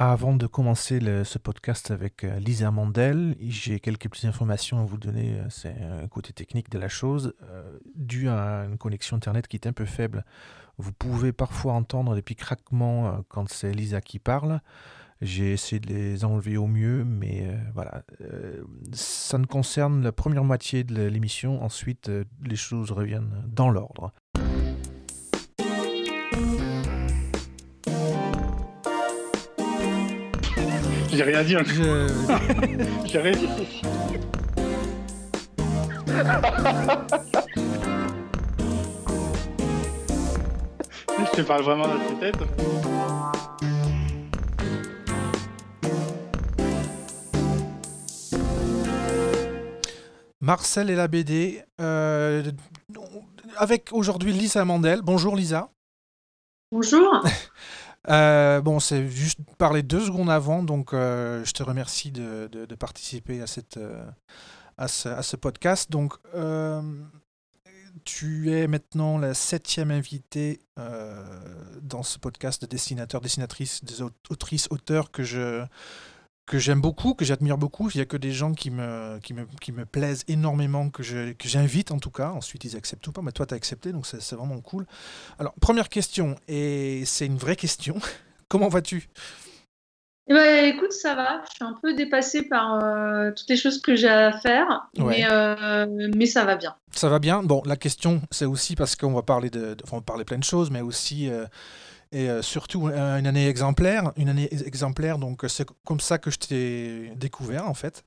Avant de commencer ce podcast avec euh, Lisa Mandel, j'ai quelques petites informations à vous donner. Euh, c'est un côté technique de la chose. Euh, dû à une connexion Internet qui est un peu faible, vous pouvez parfois entendre des petits craquements quand c'est Lisa qui parle. J'ai essayé de les enlever au mieux, mais voilà. ça ne concerne la première moitié de l'émission. Ensuite, les choses reviennent dans l'ordre. J'ai rien dit. Je... J'ai rien dit. je te parle vraiment dans tes têtes. Marcel et la BD. Euh, avec aujourd'hui Lisa Mandel. Bonjour Lisa. Bonjour. Euh, bon, c'est juste parler deux secondes avant, donc euh, je te remercie de, participer à, cette, euh, à, ce, podcast. Donc, tu es maintenant la septième invitée dans ce podcast de dessinateurs, dessinatrices, des autrices, auteurs que je, que j'aime beaucoup, que j'admire beaucoup. Il n'y a que des gens qui me, qui me, qui me plaisent énormément, que, je, que j'invite en tout cas. Ensuite, ils acceptent ou pas, mais toi, tu as accepté, donc c'est, vraiment cool. Alors, première question, et c'est une vraie question. Comment vas-tu? Eh ben, écoute, ça va. Je suis un peu dépassée par euh, toutes les choses que j'ai à faire, mais, euh, mais ça va bien. Ça va bien? Bon, la question, c'est aussi parce qu'on va parler de, enfin, on va parler plein de choses, mais aussi euh, et euh, surtout une année exemplaire. Une année exemplaire, donc c'est comme ça que je t'ai découvert en fait.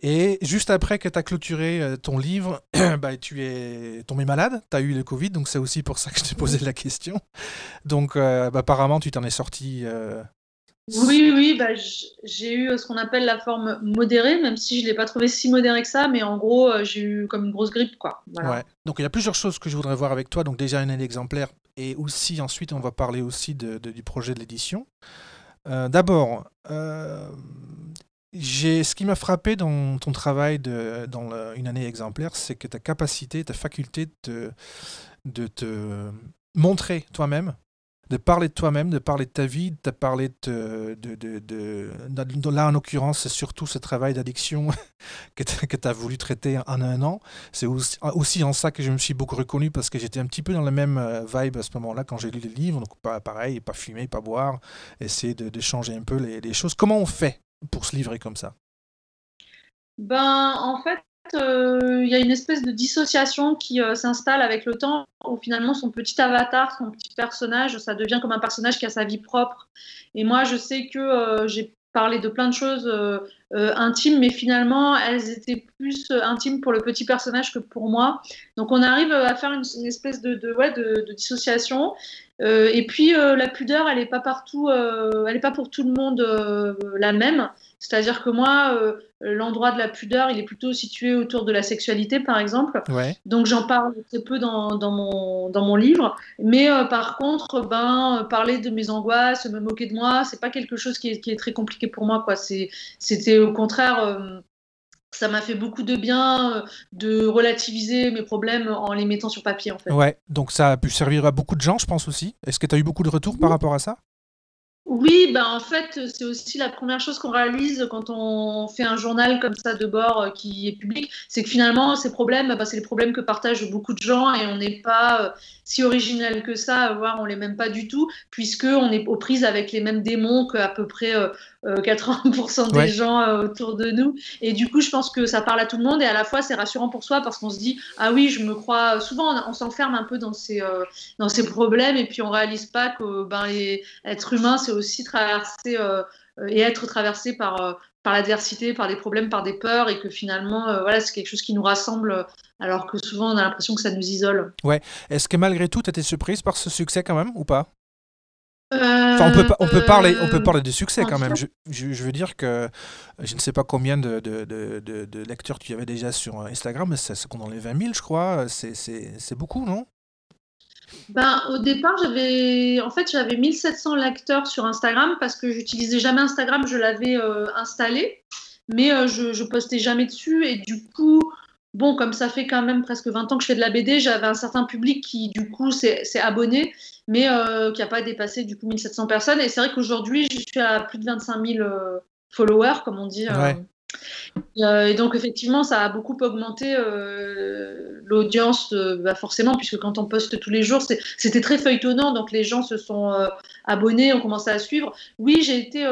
Et juste après que tu as clôturé euh, ton livre, bah, tu es tombé malade, tu as eu le Covid, donc c'est aussi pour ça que je t'ai posé la question. Donc euh, bah, apparemment tu t'en es sorti oui, oui, bah, j'ai eu euh, ce qu'on appelle la forme modérée, même si je ne l'ai pas trouvé si modéré que ça, mais en gros, euh, j'ai eu comme une grosse grippe. Quoi. Ouais. Donc il y a plusieurs choses que je voudrais voir avec toi. Donc déjà une année exemplaire, et aussi ensuite on va parler aussi du projet de l'édition. Euh, d'abord, j'ai ce qui m'a frappé dans ton travail dans une année exemplaire, c'est que ta capacité, ta faculté de te montrer toi-même de parler de toi-même, de parler de ta vie, de parler de, de, de, de, là en l'occurrence, c'est surtout ce travail d'addiction que tu as voulu traiter en un an. C'est aussi, en ça que je me suis beaucoup reconnu parce que j'étais un petit peu dans la même euh, vibe à ce moment-là quand j'ai lu les livres. Donc pas pareil, pas fumer, pas boire, essayer de, changer un peu les, les choses. Comment on fait pour se livrer comme ça? Ben, en fait, euh, il y a une espèce de dissociation qui euh, s'installe avec le temps, où finalement son petit avatar, son petit personnage, ça devient comme un personnage qui a sa vie propre. Et moi, je sais que euh, j'ai parlé de plein de choses intimes, mais finalement, elles étaient plus intimes pour le petit personnage que pour moi. Donc, on arrive à faire une, espèce de dissociation. et puis, la pudeur, elle n'est pas partout, elle n'est pas pour tout le monde la même. C'est-à-dire que moi, euh, l'endroit de la pudeur, il est plutôt situé autour de la sexualité, par exemple. Donc j'en parle très peu dans, dans, mon, dans mon livre. Mais euh, par contre, ben, parler de mes angoisses, me moquer de moi, c'est pas quelque chose qui est, qui est, très compliqué pour moi. Quoi. C'était au contraire. Euh, ça m'a fait beaucoup de bien de relativiser mes problèmes en les mettant sur papier en fait. Ouais, donc ça a pu servir à beaucoup de gens, je pense aussi. Est-ce que tu as eu beaucoup de retours par rapport à ça? Oui, ben en fait, c'est aussi la première chose qu'on réalise quand on fait un journal comme ça de bord euh, qui est public, c'est que finalement, ces problèmes, ben, c'est les problèmes que partagent beaucoup de gens et on n'est pas euh, si original que ça, voire on l'est même pas du tout, puisque on est aux prises avec les mêmes démons qu'à peu près 80% euh, des gens autour de nous. Et du coup, je pense que ça parle à tout le monde et à la fois, c'est rassurant pour soi parce qu'on se dit, ah oui, je me crois. Souvent, on, s'enferme un peu dans ces, dans ces problèmes et puis on réalise pas que ben, les, être humain, c'est aussi traverser euh, et être traversé par, euh, par l'adversité, par des problèmes, par des peurs, et que finalement, euh, voilà, c'est quelque chose qui nous rassemble, alors que souvent on a l'impression que ça nous isole. Ouais. Est-ce que malgré tout, tu étais surprise par ce succès quand même, ou pas? On, peut, on, peut parler, on peut parler de succès quand même. Je, je, veux dire que je ne sais pas combien de, de, de, de lecteurs tu avais déjà sur Instagram, mais c'est dans les 20 000, je crois. C'est beaucoup, non? Ben, au départ, j'avais en fait j'avais 1700 lecteurs sur Instagram parce que j'utilisais jamais Instagram, je l'avais euh, installé, mais euh, je, postais jamais dessus et du coup, bon, comme ça fait quand même presque 20 ans que je fais de la BD, j'avais un certain public qui, du coup, s'est abonné, mais euh, qui n'a pas dépassé, du coup, 1700 personnes. Et c'est vrai qu'aujourd'hui, je suis à plus de 25 000 euh, followers, comme on dit. Et donc, effectivement, ça a beaucoup augmenté l'audience, bah, forcément, puisque quand on poste tous les jours, c'était très feuilletonnant. Donc, les gens se sont abonnés, ont commencé à suivre. Oui, j'ai été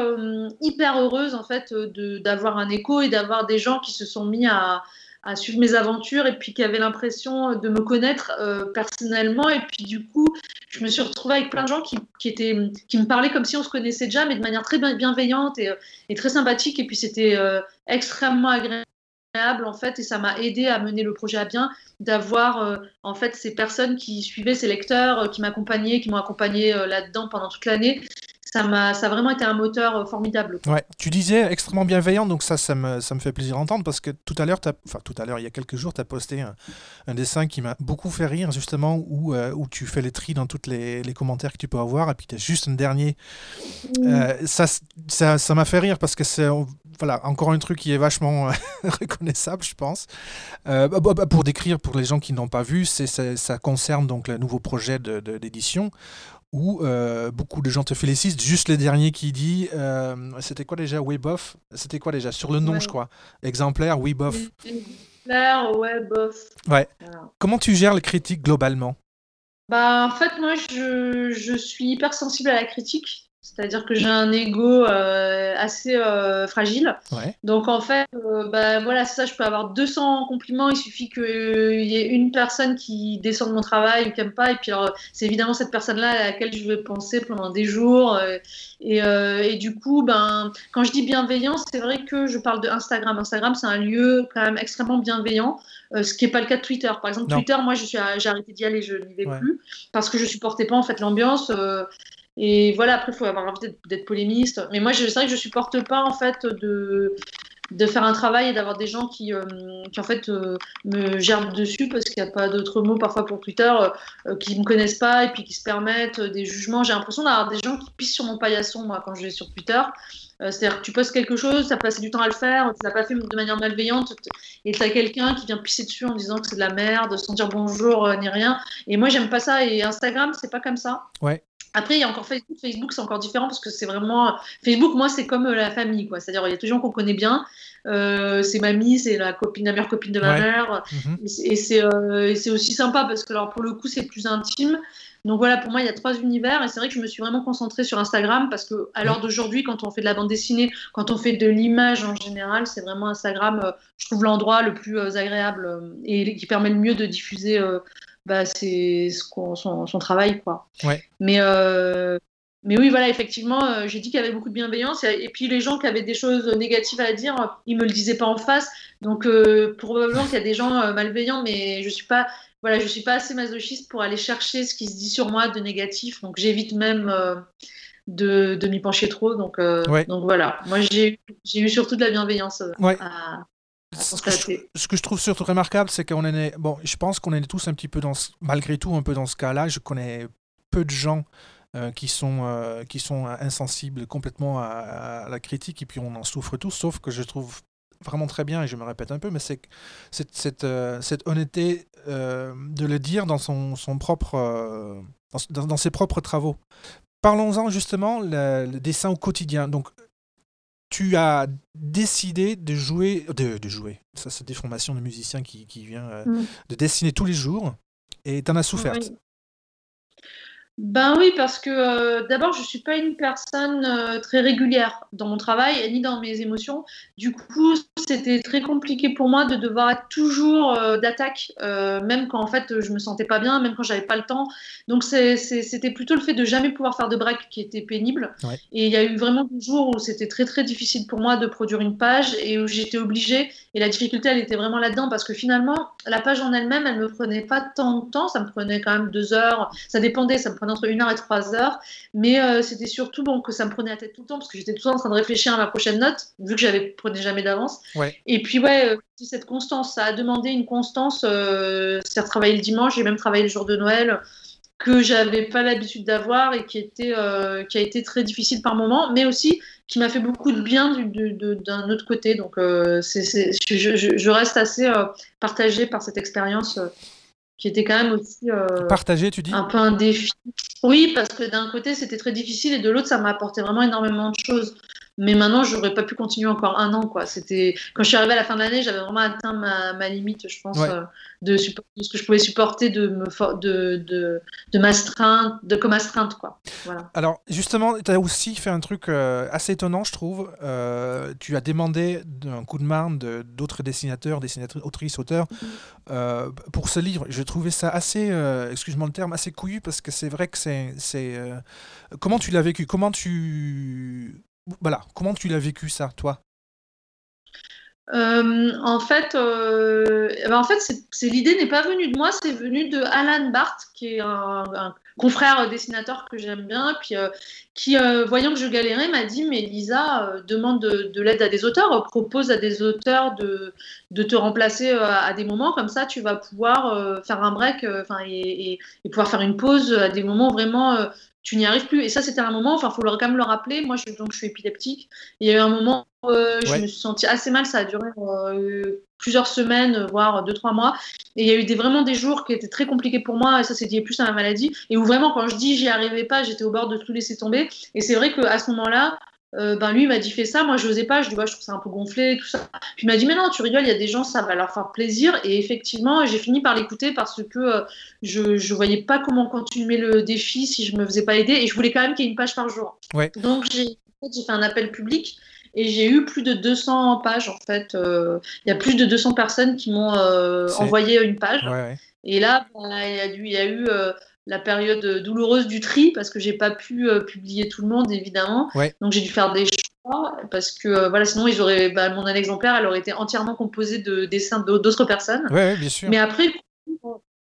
hyper heureuse, en fait, d'avoir un écho et d'avoir des gens qui se sont mis à, à suivre mes aventures et puis qui avait l'impression de me connaître euh, personnellement. Et puis du coup, je me suis retrouvée avec plein de gens qui, qui, étaient, qui me parlaient comme si on se connaissait déjà, mais de manière très bienveillante et, et très sympathique. Et puis c'était euh, extrêmement agréable en fait et ça m'a aidé à mener le projet à bien d'avoir euh, en fait ces personnes qui suivaient ces lecteurs qui m'accompagnaient qui m'ont accompagné là-dedans pendant toute l'année ça m'a ça a vraiment été un moteur euh, formidable. Ouais, tu disais extrêmement bienveillant, donc ça, ça me, ça me fait plaisir d'entendre parce que tout à l'heure, enfin tout à l'heure, il y a quelques jours, tu as posté un, dessin qui m'a beaucoup fait rire, justement, où, euh, où tu fais les tri dans tous les, les, commentaires que tu peux avoir, et puis tu as juste un dernier. Euh, ça ça ça m'a fait rire parce que c'est voilà, encore un truc qui est vachement reconnaissable, je pense. Bah, bah, bah, pour décrire, pour les gens qui n'ont pas vu, c'est, ça, concerne donc le nouveau projet de, d'édition où euh, beaucoup de gens te félicitent. Juste le dernier qui dit, euh, c'était quoi déjà, Weboff C'était quoi déjà? Sur le nom, je crois. Exemplaire, Weboff. Exemplaire, Weboff. Ouais. Comment tu gères les critiques globalement? Bah, En fait, moi, je, je suis hyper sensible à la critique. C'est-à-dire que j'ai un ego euh, assez euh, fragile. Donc en fait, euh, bah, voilà, ça, je peux avoir 200 compliments. Il suffit qu'il y ait une personne qui descende mon travail ou qui n'aime pas. Et puis c'est évidemment cette personne-là à laquelle je vais penser pendant des jours. Et, et, du coup, ben, quand je dis bienveillance, c'est vrai que je parle de Instagram. Instagram, c'est un lieu quand même extrêmement bienveillant. ce qui n'est pas le cas de Twitter. Par exemple, Twitter, moi, j'ai arrêté d'y aller, je n'y vais plus parce que je supportais pas en fait l'ambiance. Et voilà, après, il faut avoir envie d'être polémiste. Mais moi, c'est vrai que je supporte pas, en fait, de, faire un travail et d'avoir des gens qui, euh, en fait, euh, me gerbent dessus parce qu'il n'y a pas d'autres mots parfois pour Twitter, euh, qui ne me connaissent pas et puis qui se permettent des jugements. J'ai l'impression d'avoir des gens qui pissent sur mon paillasson, moi, quand je vais sur Twitter. C'est-à-dire que tu postes quelque chose, tu as passé du temps à le faire, tu l'as pas fait de manière malveillante, et tu as quelqu'un qui vient pisser dessus en disant que c'est de la merde, sans dire bonjour ni rien. Et moi, j'aime pas ça. Et Instagram, c'est pas comme ça. Ouais. Après, il y a encore Facebook. Facebook, c'est encore différent parce que c'est vraiment. Facebook, moi, c'est comme euh, la famille, quoi. C'est-à-dire, il y a des gens qu'on connaît bien. Euh, c'est mamie, c'est la copine, la meilleure copine de ma mère. Mhm. Euh, et c'est aussi sympa parce que, alors, pour le coup, c'est plus intime. Donc voilà, pour moi, il y a trois univers. Et c'est vrai que je me suis vraiment concentrée sur Instagram parce que, à l'heure d'aujourd'hui, quand on fait de la bande dessinée, quand on fait de l'image en général, c'est vraiment Instagram, je trouve l'endroit le plus agréable et qui permet le mieux de diffuser bah, c'est son, son, travail. Quoi. Mais, euh, mais oui, voilà, effectivement, euh, j'ai dit qu'il y avait beaucoup de bienveillance. Et, puis les gens qui avaient des choses négatives à dire, ils me le disaient pas en face. Donc euh, probablement qu'il y a des gens malveillants, mais je suis pas. Voilà, je suis pas assez masochiste pour aller chercher ce qui se dit sur moi de négatif, donc j'évite même de, de m'y pencher trop. Donc, donc voilà, moi j'ai eu surtout de la bienveillance à, ce que, je, ce que, je, trouve surtout remarquable, c'est qu'on est. Bon, je pense qu'on est tous un petit peu dans. malgré tout, un peu dans ce cas-là. Je connais peu de gens euh, qui, sont, euh, qui sont insensibles complètement à, la critique et puis on en souffre tous, sauf que je trouve vraiment très bien, et je me répète un peu, mais c'est cette, cette, euh, cette, honnêteté de le dire dans, son, son propre, dans, dans, ses propres travaux. Parlons-en justement, le, le, dessin au quotidien. Donc, tu as décidé de jouer, de, de jouer, ça c'est des formations de musiciens qui, qui vient euh, mm. de dessiner tous les jours, et tu en as souffert. Ben oui, parce que euh, d'abord, je ne suis pas une personne euh, très régulière dans mon travail ni dans mes émotions. Du coup, c'était très compliqué pour moi de devoir être toujours euh, d'attaque, même quand en fait je me sentais pas bien, même quand j'avais pas le temps. Donc c'était plutôt le fait de jamais pouvoir faire de break qui était pénible. Et il y a eu vraiment des jours où c'était très très difficile pour moi de produire une page et où j'étais obligée. Et la difficulté, elle était vraiment là-dedans parce que finalement, la page en elle-même, elle me prenait pas tant de temps. Ça me prenait quand même deux heures. Ça dépendait. Ça me prenait entre une heure et trois heures. Mais euh, c'était surtout bon, que ça me prenait la tête tout le temps parce que j'étais tout le temps en train de réfléchir à ma prochaine note, vu que j'avais prenais jamais d'avance. Et puis, ouais, euh, cette constance, ça a demandé une constance. Euh, c'est travailler le dimanche, j'ai même travaillé le jour de Noël. que j'avais pas l'habitude d'avoir et qui était euh, qui a été très difficile par moment, mais aussi qui m'a fait beaucoup de bien d'un autre côté. Donc euh, je, reste assez euh, partagée par cette expérience qui était quand même aussi tu dis un peu un défi. Oui, parce que d'un côté c'était très difficile et de l'autre ça m'a apporté vraiment énormément de choses. Mais maintenant, j'aurais pas pu continuer encore un an. Quoi. C'était... Quand je suis arrivée à la fin de l'année, j'avais vraiment atteint ma, ma limite, je pense, euh, de, ce que je pouvais supporter de, me de, de, de, m'astreinte, de comme astreinte. Quoi. Voilà. Alors, justement, tu as aussi fait un truc euh, assez étonnant, je trouve. Euh, tu as demandé un coup de main de, d'autres dessinateurs, dessinatrices, autrices, auteurs, mm-hmm. pour ce livre. Je trouvais ça assez, excuse-moi le terme, assez couillu, parce que c'est vrai que c'est... c'est comment tu l'as vécu? Comment tu voilà, comment tu l'as vécu ça, toi? Euh, en fait, euh, eh ben, en fait, c'est, l'idée n'est pas venue de moi, c'est venu de Alan Barth, qui est un, confrère dessinateur que j'aime bien, euh, qui, voyant que je galérais, m'a dit mais Lisa demande de, l'aide à des auteurs, propose à des auteurs de, te remplacer à, des moments comme ça, tu vas pouvoir faire un break, et, pouvoir faire une pause à des moments vraiment tu n'y arrives plus. Et ça, c'était un moment, enfin, il faut quand même le rappeler. Moi, je, donc, je suis épileptique. Il y a eu un moment où euh, je me suis sentie assez mal. Ça a duré euh, plusieurs semaines, voire deux, trois mois. Et il y a eu des, vraiment des jours qui étaient très compliqués pour moi. Et ça, c'est lié plus à ma maladie. Et où vraiment, quand je dis j'y arrivais pas, j'étais au bord de tout laisser tomber. Et c'est vrai qu'à ce moment-là, euh, ben lui m'a dit fais ça, moi je n'osais pas, je dis je trouve ça un peu gonflé, tout ça. Puis il m'a dit mais non, tu rigoles, il y a des gens, ça va leur faire plaisir. Et effectivement, j'ai fini par l'écouter parce que euh, je ne voyais pas comment continuer le défi si je me faisais pas aider. Et je voulais quand même qu'il y ait une page par jour. Donc j'ai fait un appel public et j'ai eu plus de 200 pages en fait. Euh, il y a plus de 200 personnes qui m'ont envoyé une page. Et là, ben, il y, a eu la période douloureuse du tri parce que j'ai pas pu euh, publier tout le monde évidemment. Donc j'ai dû faire des choix parce que euh, voilà sinon ils auraient bah, mon exemplaire elle aurait été entièrement composé de dessins d'autres personnes. bien sûr. Mais après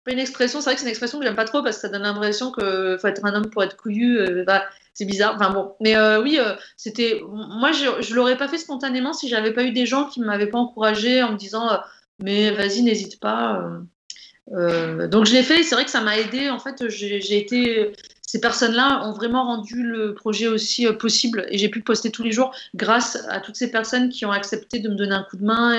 une expression, c'est vrai que c'est une expression que j'aime pas trop parce que ça donne l'impression qu'il faut être un homme pour être couillu. Euh, bah, c'est bizarre. Enfin bon, mais oui, c'était. Moi, je, je l'aurais pas fait spontanément si j'avais pas eu des gens qui m'avaient pas encouragé en me disant mais vas-y, n'hésite pas. Euh, donc je l'ai fait, c'est vrai que ça m'a aidé. En fait, j'ai été. Ces personnes-là ont vraiment rendu le projet aussi euh, possible et j'ai pu poster tous les jours grâce à toutes ces personnes qui ont accepté de me donner un coup de main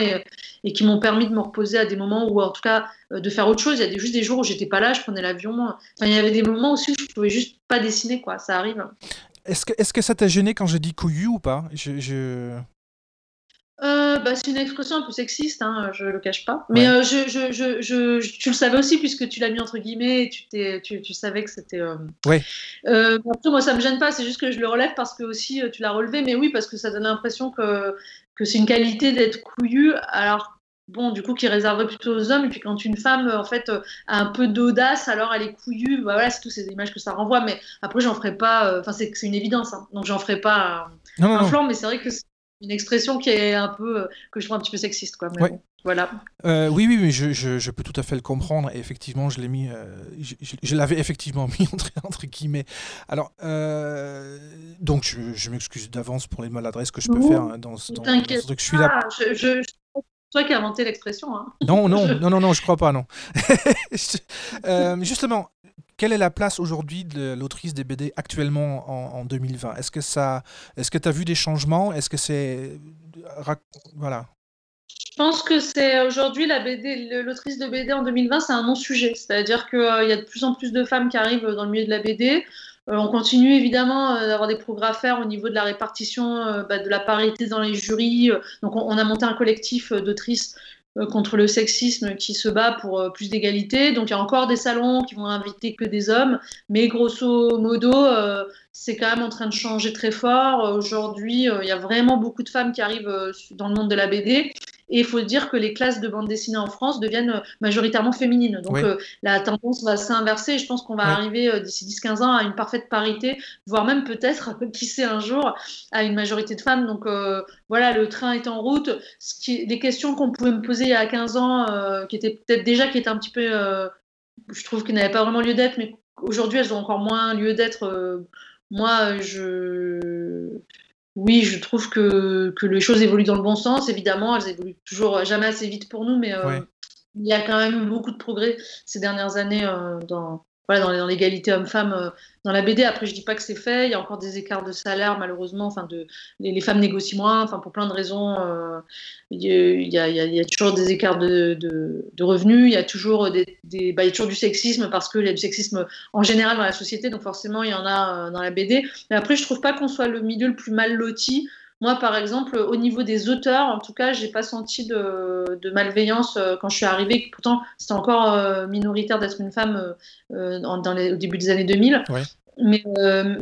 et, qui m'ont permis de me reposer à des moments où, en tout cas, euh, de faire autre chose. Il y a juste des jours où j'étais pas là, je prenais l'avion. Enfin, il y avait des moments aussi où je pouvais juste pas dessiner, quoi. Ça arrive. Est-ce que, est que ça t'a gêné quand j'ai dit couillu ou pas? Je... Euh, bah, c'est une expression un peu sexiste, hein, je le cache pas. Mais euh, je, je, je, tu le savais aussi puisque tu l'as mis entre guillemets et tu, tu, tu savais que c'était. Euh... Ouais. Euh, après, moi, ça me gêne pas, c'est juste que je le relève parce que aussi tu l'as relevé. Mais oui, parce que ça donne l'impression que, que c'est une qualité d'être couillu. Alors, bon, du coup, qui réserverait plutôt aux hommes. Et puis quand une femme, en fait, a un peu d'audace, alors elle est couillue. Bah, voilà, c'est toutes ces images que ça renvoie. Mais après, j'en ferai pas. Enfin, c'est, c'est une évidence. Hein, donc, j'en ferai pas un, flanc. Mais c'est vrai que une expression qui est un peu euh, que je trouve un petit peu sexiste quoi. voilà. Euh, oui oui mais je, je, peux tout à fait le comprendre et effectivement je l'ai mis euh, je, l'avais effectivement mis entre, entre guillemets. Alors donc je, m'excuse d'avance pour les maladresses que je peux faire hein, dans, ce truc. Je suis là. je, toi qui as inventé l'expression. Hein. Non, non, non, non, non, je crois pas, non. justement, quelle est la place aujourd'hui de l'autrice des BD actuellement en, 2020 Est-ce que ça, est-ce que tu as vu des changements? Est-ce que c'est, voilà. Je pense que c'est aujourd'hui la BD, l'autrice de BD en 2020, c'est un non-sujet. C'est-à-dire qu'il euh, y a de plus en plus de femmes qui arrivent dans le milieu de la BD. Euh, on continue évidemment euh, d'avoir des progrès à faire au niveau de la répartition bah, de la parité dans les jurys. Donc on a monté un collectif d'autrices contre le sexisme qui se bat pour euh, plus d'égalité. Donc il y a encore des salons qui vont inviter que des hommes, mais grosso modo, euh, c'est quand même en train de changer très fort. Aujourd'hui, il y a vraiment beaucoup de femmes qui arrivent dans le monde de la BD. Et il faut dire que les classes de bande dessinée en France deviennent euh, majoritairement féminines. Donc euh, la tendance va s'inverser. Je pense qu'on va arriver euh, d'ici 10-15 ans à une parfaite parité, voire même peut-être, qui sait un jour, à une majorité de femmes. Donc voilà, le train est en route. Ce qui, les questions qu'on pouvait me poser il y a 15 ans, qui étaient peut-être déjà, qui étaient un petit peu, je trouve qu'elles n'avaient pas vraiment lieu d'être, mais aujourd'hui elles ont encore moins lieu d'être. moi, je oui, je trouve que, que, les choses évoluent dans le bon sens. Évidemment, elles évoluent toujours jamais assez vite pour nous, mais euh, il y a quand même beaucoup de progrès ces dernières années euh, dans, dans l'égalité homme-femme euh, dans la BD. Après, je dis pas que c'est fait. Il y a encore des écarts de salaire, malheureusement. Enfin, les, femmes négocient moins. Enfin, pour plein de raisons. Il, y a, toujours des écarts de, revenus. Il y a toujours des, bah, y a toujours du sexisme parce qu'il y a du sexisme en général dans la société. Donc forcément, il y en a euh, dans la BD. Mais après, je trouve pas qu'on soit le milieu le plus mal loti. Moi, par exemple, au niveau des auteurs, en tout cas, j'ai pas senti de, malveillance euh, quand je suis arrivée. Pourtant, c'était encore euh, minoritaire d'être une femme euh, dans les, au début des années 2000. Mais,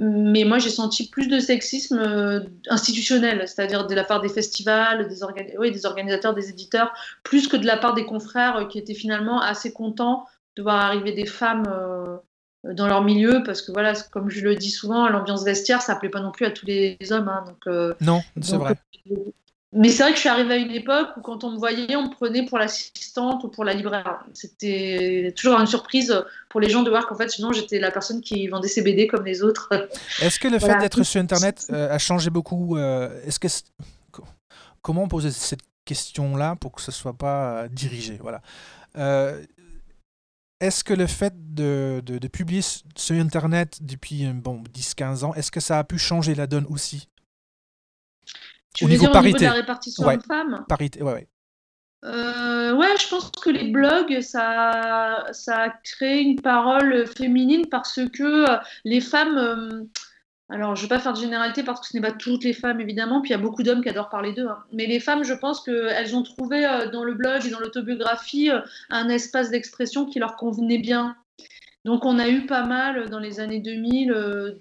mais, moi, j'ai senti plus de sexisme institutionnel, c'est-à-dire de la part des festivals, des, oui, des organisateurs, des éditeurs, plus que de la part des confrères qui étaient finalement assez contents de voir arriver des femmes dans leur milieu parce que voilà comme je le dis souvent l'ambiance vestiaire ça plaît pas non plus à tous les hommes hein, donc euh, non c'est vrai. euh, mais c'est vrai que je suis arrivée à une époque où quand on me voyait on me prenait pour l'assistante ou pour la libraire. C'était toujours une surprise pour les gens de voir qu'en fait sinon j'étais la personne qui vendait ses BD comme les autres. Est-ce que le fait d'être sur internet euh, a changé beaucoup est-ce que comment poser cette question là pour que ce soit pas dirigé voilà est-ce que le fait de, de, publier sur Internet depuis bon, 10-15 ans, est-ce que ça a pu changer la donne aussi? Tu au veux niveau dire parité. au niveau de la répartition ouais. hommes-femmes Parité, ouais, ouais. Euh, ouais, je pense que les blogs, ça, ça a créé une parole féminine parce que euh, les femmes... Euh, alors, je ne vais pas faire de généralité parce que ce n'est pas toutes les femmes, évidemment, puis il y a beaucoup d'hommes qui adorent parler d'eux. Hein. Mais les femmes, je pense qu'elles ont trouvé euh, dans le blog et dans l'autobiographie euh, un espace d'expression qui leur convenait bien. Donc, on a eu pas mal dans les années 2000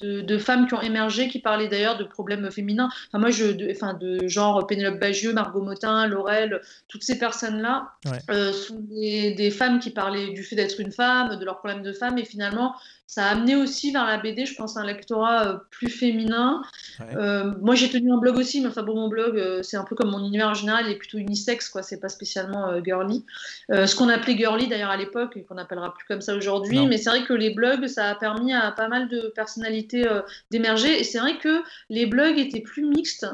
de, femmes qui ont émergé, qui parlaient d'ailleurs de problèmes féminins. Enfin, moi, je, de, enfin, de genre Pénélope Bagieux, Margot Motin, Laurel, toutes ces personnes-là euh, sont des, des, femmes qui parlaient du fait d'être une femme, de leurs problèmes de femme, et finalement, ça a amené aussi vers la BD, je pense, un lectorat euh, plus féminin. Euh, moi, j'ai tenu un blog aussi, mais enfin, bon, mon blog, c'est un peu comme mon univers en général, il est plutôt unisexe, quoi, c'est pas spécialement girly. ce qu'on appelait girly d'ailleurs à l'époque, et qu'on n'appellera plus comme ça aujourd'hui, mais c'est vrai que les blogs, ça a permis à pas mal de personnalités euh, d'émerger. Et c'est vrai que les blogs étaient plus mixtes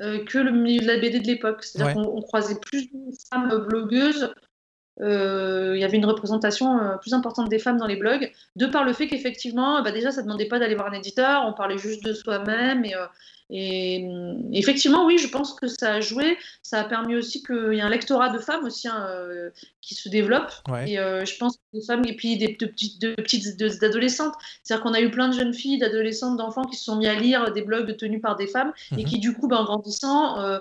euh, que le milieu de la BD de l'époque. C'est-à-dire qu'on croisait plus de femmes blogueuses. Euh, il y avait une représentation plus importante des femmes dans les blogs, de par le fait qu'effectivement, bah déjà, ça ne demandait pas d'aller voir un éditeur, on parlait juste de soi-même et, et effectivement, oui, je pense que ça a joué. Ça a permis aussi qu'il y ait un lectorat de femmes aussi hein, euh, qui se développe. Et euh, je pense que des femmes et puis des de petites, de petites d'adolescentes. C'est-à-dire qu'on a eu plein de jeunes filles, d'adolescentes, d'enfants qui se sont mis à lire des blogs tenus par des femmes et mhm. qui du coup, bah, en grandissant, euh,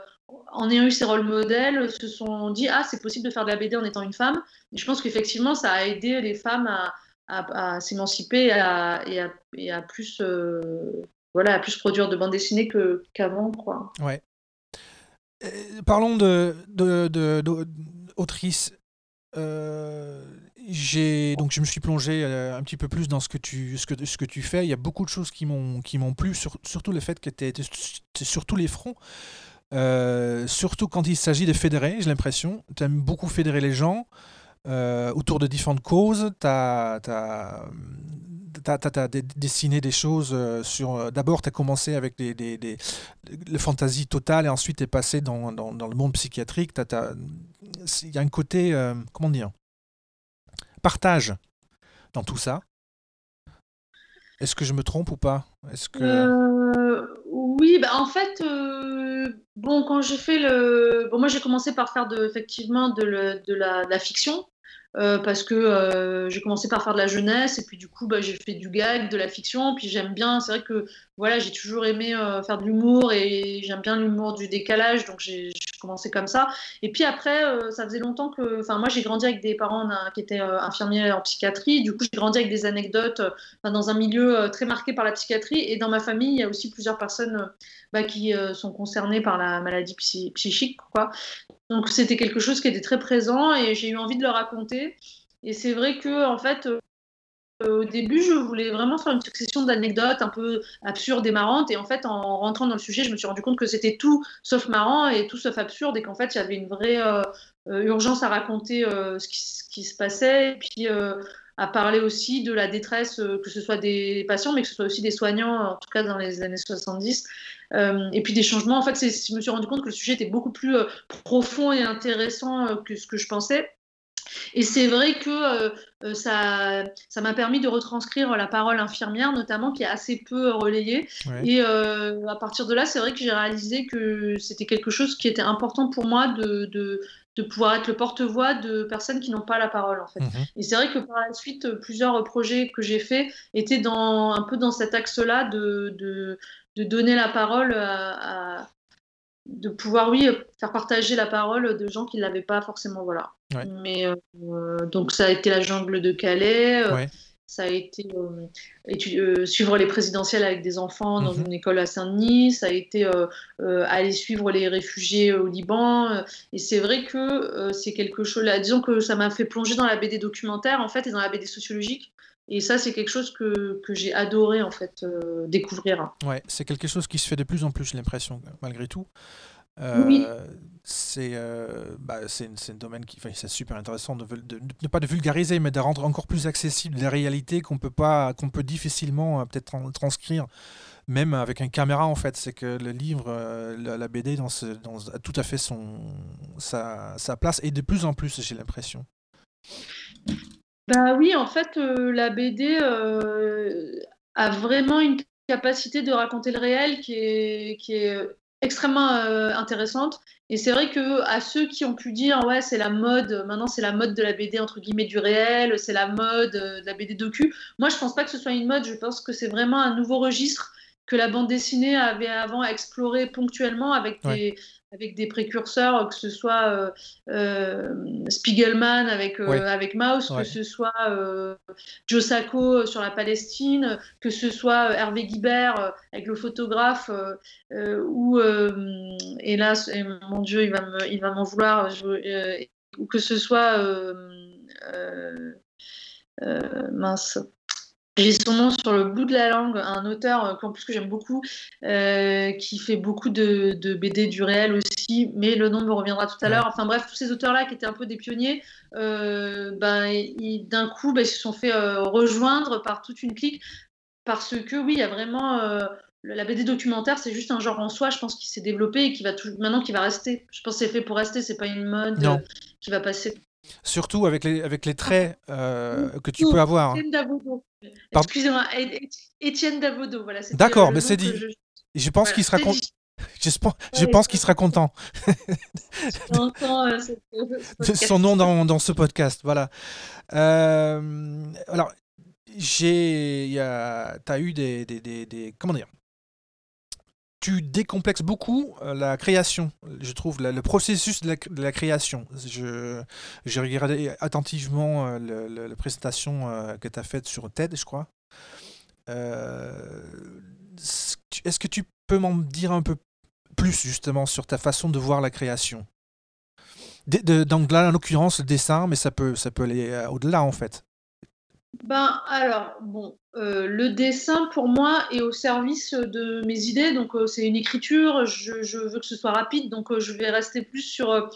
en ayant eu ces rôles modèles, se sont dit ah c'est possible de faire de la BD en étant une femme. Et je pense qu'effectivement, ça a aidé les femmes à, s'émanciper et à, plus voilà, à plus produire de bande dessinée qu'avant, quoi. Ouais. Euh, parlons de, de, euh, j'ai donc je me suis plongé euh, un petit peu plus dans ce que tu ce que, ce que tu fais. Il y a beaucoup de choses qui m'ont qui m'ont plu, surtout le fait que tu es, sur tous les fronts. Surtout quand il s'agit de fédérer, j'ai l'impression. Tu aimes beaucoup fédérer les gens autour de différentes causes. Tu as, tu as, dessiné des choses euh, sur. Euh, d'abord, tu as commencé avec des, des, des, le fantasy total et ensuite tu es passé dans, dans, le monde psychiatrique. Il y a un côté, euh, comment dire, partage dans tout ça. Est-ce que je me trompe ou pas? Est-ce que oui, bah en fait, bon quand j'ai fait le, bon moi j'ai commencé par faire de, effectivement de la, fiction euh, parce que euh, j'ai commencé par faire de la jeunesse et puis du coup bah, j'ai fait du gag, de la fiction, puis j'aime bien, c'est vrai que voilà, j'ai toujours aimé euh, faire de l'humour et j'aime bien l'humour du décalage, donc j'ai commencé comme ça. Et puis après, ça faisait longtemps que, enfin moi j'ai grandi avec des parents qui étaient infirmiers en psychiatrie, du coup j'ai grandi avec des anecdotes dans un milieu très marqué par la psychiatrie et dans ma famille il y a aussi plusieurs personnes bah, qui sont concernées par la maladie psychique, quoi. Donc c'était quelque chose qui était très présent et j'ai eu envie de le raconter. Et c'est vrai que en fait, euh, au début, je voulais vraiment faire une succession d'anecdotes un peu absurdes et marrantes. Et en fait, en rentrant dans le sujet, je me suis rendu compte que c'était tout sauf marrant et tout sauf absurde et qu'en fait, il y avait une vraie euh, euh, urgence à raconter ce qui, se passait. Et puis à parler aussi de la détresse, que ce soit des patients, mais que ce soit aussi des soignants, en tout cas dans les années 70, euh, et puis des changements. En fait, je me suis rendu compte que le sujet était beaucoup plus euh, profond et intéressant euh, que ce que je pensais. Et c'est vrai que ça ça m'a permis de retranscrire la parole infirmière, notamment, qui est assez peu relayée. Et à partir de là, c'est vrai que j'ai réalisé que c'était quelque chose qui était important pour moi de, de, de pouvoir être le porte-voix de personnes qui n'ont pas la parole en fait. Mhm. Et c'est vrai que par la suite, plusieurs projets que j'ai faits étaient dans, un peu dans cet axe-là de, de, de, donner la parole à, de pouvoir oui faire partager la parole de gens qui ne l'avaient pas forcément voilà. Mais euh, donc ça a été la jungle de Calais. Euh, ça a été euh, euh, suivre les présidentielles avec des enfants dans mhm. une école à Saint-Denis, ça a été euh, aller suivre les réfugiés au Liban. et c'est vrai que c'est quelque chose, là, disons que ça m'a fait plonger dans la BD documentaire en fait et dans la BD sociologique. Et ça, c'est quelque chose que, que j'ai adoré en fait découvrir. Ouais, c'est quelque chose qui se fait de plus en plus, j'ai l'impression, malgré tout. Euh, c'est euh, bah, un domaine qui c'est super intéressant de, ne pas de vulgariser, mais de rendre encore plus accessible des réalités qu'on peut pas, qu'on peut difficilement euh, peut-être transcrire, même avec une caméra en fait. C'est que le livre, la, BD dans, ce, dans a tout à fait son sa, sa place et de plus en plus, j'ai l'impression. Bah oui, en fait, la BD a vraiment une capacité de raconter le réel qui est, est extrêmement euh, intéressante. Et c'est vrai que à ceux qui ont pu dire ouais c'est la mode, maintenant c'est la mode de la BD entre guillemets du réel, c'est la mode euh, de la BD docu. Moi je pense pas que ce soit une mode, je pense que c'est vraiment un nouveau registre que la bande dessinée avait avant exploré ponctuellement avec des, avec des précurseurs, que ce soit euh, euh, Spiegelman avec, euh, avec Maus, que ce soit Joe Sacco sur la Palestine, que ce soit Hervé Guibert avec le photographe, ou hélas, mon Dieu, il va m'en il va vouloir, ou que ce soit mince. J'ai son nom sur le bout de la langue, un auteur euh, qu'en plus que j'aime beaucoup, euh, qui fait beaucoup de, BD du réel aussi, mais le nom me reviendra tout à l'heure. Enfin bref, tous ces auteurs-là qui étaient un peu des pionniers, euh, ben, d'un coup, ben, ils se sont fait rejoindre par toute une clique, parce que oui, il y a vraiment... la BD documentaire, c'est juste un genre en soi, je pense, qui s'est développé et qui va tout, maintenant qui va rester. Je pense que c'est fait pour rester, c'est pas une mode qui va passer. Surtout avec les, avec les traits euh, que tu peux avoir. Hein. Excusez-moi, Étienne Davodo, voilà. D'accord, mais c'est dit. Je... pense qu'il sera content. Je pense, qu'il sera content de son nom dans, dans, ce podcast. Voilà. Euh, alors, j'ai, tu as eu des, des, des, des, comment dire, tu décomplexes beaucoup euh, la création, je trouve, le processus de la, création. J'ai regardé attentivement euh, la présentation euh, que tu as faite sur TED, je crois. Est-ce que tu peux m'en dire un peu plus justement sur ta façon de voir la création? Donc là, en l'occurrence, le dessin, mais ça peut, ça peut aller au-delà en fait. Ben alors, bon, euh, le dessin pour moi est au service de mes idées, donc euh, c'est une écriture, je, veux que ce soit rapide, donc euh, je vais rester plus sur,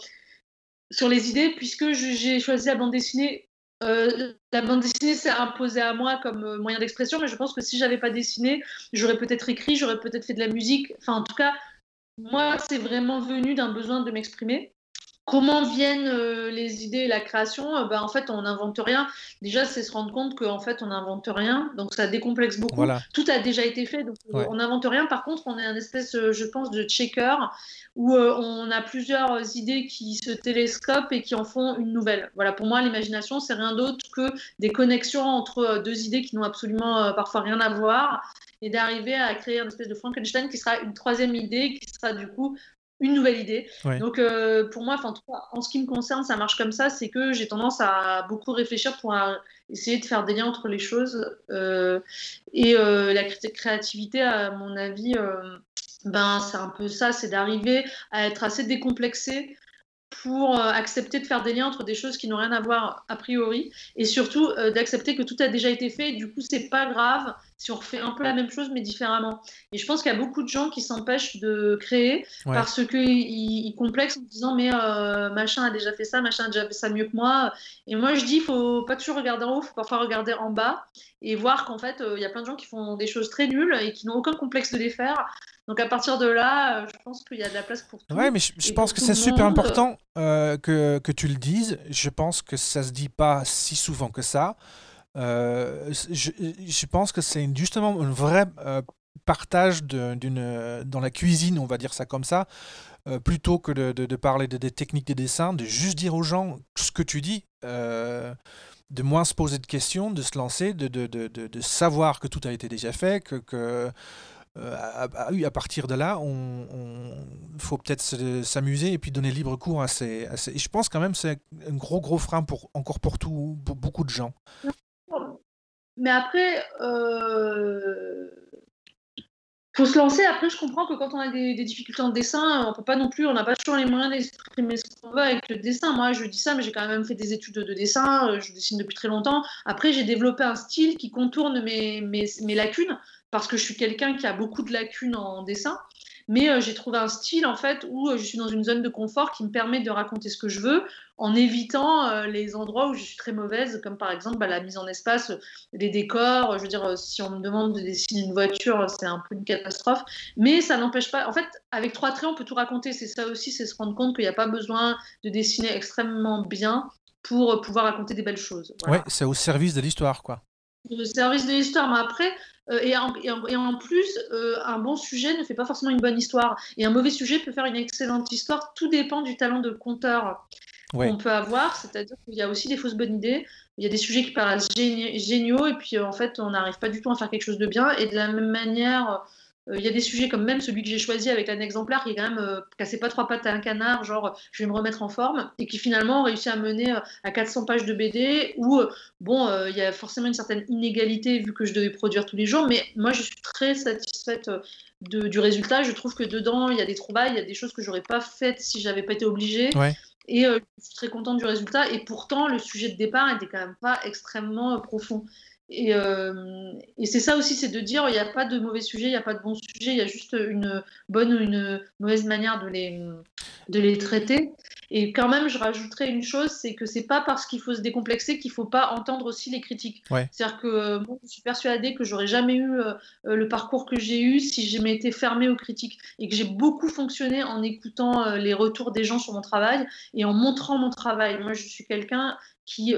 sur les idées, puisque j'ai choisi la bande dessinée. la bande dessinée s'est imposée à moi comme moyen d'expression, mais je pense que si j'avais pas dessiné, j'aurais peut-être écrit, j'aurais peut-être fait de la musique. Enfin, en tout cas, moi, c'est vraiment venu d'un besoin de m'exprimer. Comment viennent euh, les idées et la création euh, ben, En fait, on n'invente rien. Déjà, c'est se rendre compte qu'en fait, on n'invente rien. Donc, ça décomplexe beaucoup. Tout a déjà été fait. Donc, euh, on n'invente rien. Par contre, on est un espèce, je pense, de checker où on a plusieurs idées qui se télescopent et qui en font une nouvelle. Voilà, pour moi, l'imagination, c'est rien d'autre que des connexions entre deux idées qui n'ont absolument parfois rien à voir et d'arriver à créer une espèce de Frankenstein qui sera une troisième idée, qui sera du coup une nouvelle idée. Donc euh, pour moi, en, en ce qui me concerne, ça marche comme ça, c'est que j'ai tendance à beaucoup réfléchir pour essayer de faire des liens entre les choses. Euh, et euh, la créativité, à mon avis, ben, c'est un peu ça, c'est d'arriver à être assez décomplexé pour accepter de faire des liens entre des choses qui n'ont rien à voir a priori et surtout d'accepter que tout a déjà été fait. du coup, c'est pas grave si on refait un peu la même chose mais différemment. Et je pense qu'il y a beaucoup de gens qui s'empêchent de créer parce qu'ils ils complexent en disant mais euh, machin a déjà fait ça, machin a déjà fait ça mieux que moi. Et moi je dis il faut pas toujours regarder en haut, faut parfois regarder en bas et voir qu'en fait euh, il y a plein de gens qui font des choses très nulles et qui n'ont aucun complexe de les faire. Donc à partir de là, euh, je pense qu'il y a de la place pour tout. Ouais, mais je, pense que c'est super important que, que, tu le dises. Je pense que ça se dit pas si souvent que ça. Euh, je, pense que c'est justement un vrai euh, partage d'une dans la cuisine, on va dire ça comme ça, euh, plutôt que de, parler de, des techniques de dessin, de juste dire aux gens ce que tu dis, de moins se poser de questions, de se lancer, de, savoir que tout a été déjà fait, que, à, partir de là, on, faut peut-être s'amuser et puis donner libre cours à ces, je pense quand même que c'est un gros gros frein pour encore pour tout pour beaucoup de gens. Mais après, euh, faut se lancer. Après, je comprends que quand on a des, difficultés en dessin, on peut pas non plus, on n'a pas toujours les moyens d'exprimer ce qu'on veut avec le dessin. Moi, je dis ça, mais j'ai quand même fait des études de, dessin. Euh, je dessine depuis très longtemps. Après, j'ai développé un style qui contourne mes, lacunes parce que je suis quelqu'un qui a beaucoup de lacunes en dessin. Mais euh, j'ai trouvé un style en fait où euh, je suis dans une zone de confort qui me permet de raconter ce que je veux en évitant euh, les endroits où je suis très mauvaise, comme par exemple bah, la mise en espace, les décors. Je veux dire, si on me demande de dessiner une voiture, c'est un peu une catastrophe. Mais ça n'empêche pas. En fait, avec trois traits, on peut tout raconter. C'est ça aussi, c'est se rendre compte qu'il n'y a pas besoin de dessiner extrêmement bien pour pouvoir raconter des belles choses. Ouais, c'est au service de l'histoire, quoi. Au service de l'histoire, mais après, euh, et, en, plus, euh, un bon sujet ne fait pas forcément une bonne histoire. Et un mauvais sujet peut faire une excellente histoire. Tout dépend du talent de conteur qu'on peut avoir. C'est-à-dire qu'il y a aussi des fausses bonnes idées. Il y a des sujets qui paraissent géniaux et puis en fait, on n'arrive pas du tout à faire quelque chose de bien. Et de la même manière, euh, il y a des sujets comme même celui que j'ai choisi avec un exemplaire qui est quand même euh, cassé pas trois pattes à un canard, genre je vais me remettre en forme, et qui finalement réussit à mener euh, à 400 pages de BD où, bon, il y a forcément une certaine inégalité vu que je devais produire tous les jours, mais moi je suis très satisfaite de, du résultat. Je trouve que dedans, il y a des trouvailles, il y a des choses que j'aurais pas faites si j'avais pas été obligée. Et je suis très contente du résultat. Et pourtant, le sujet de départ était quand même pas extrêmement profond. Euh, et, c'est ça aussi, c'est de dire il n'y a pas de mauvais sujet, il n'y a pas de bon sujet, il y a juste une bonne ou une mauvaise manière de les, de les traiter. Et quand même, je rajouterais une chose, c'est que c'est pas parce qu'il faut se décomplexer qu'il faut pas entendre aussi les critiques. C'est-à-dire que euh, moi, je suis persuadée que j'aurais jamais eu euh, le parcours que j'ai eu si j'ai été fermée aux critiques et que j'ai beaucoup fonctionné en écoutant les retours des gens sur mon travail et en montrant mon travail. Moi, je suis quelqu'un qui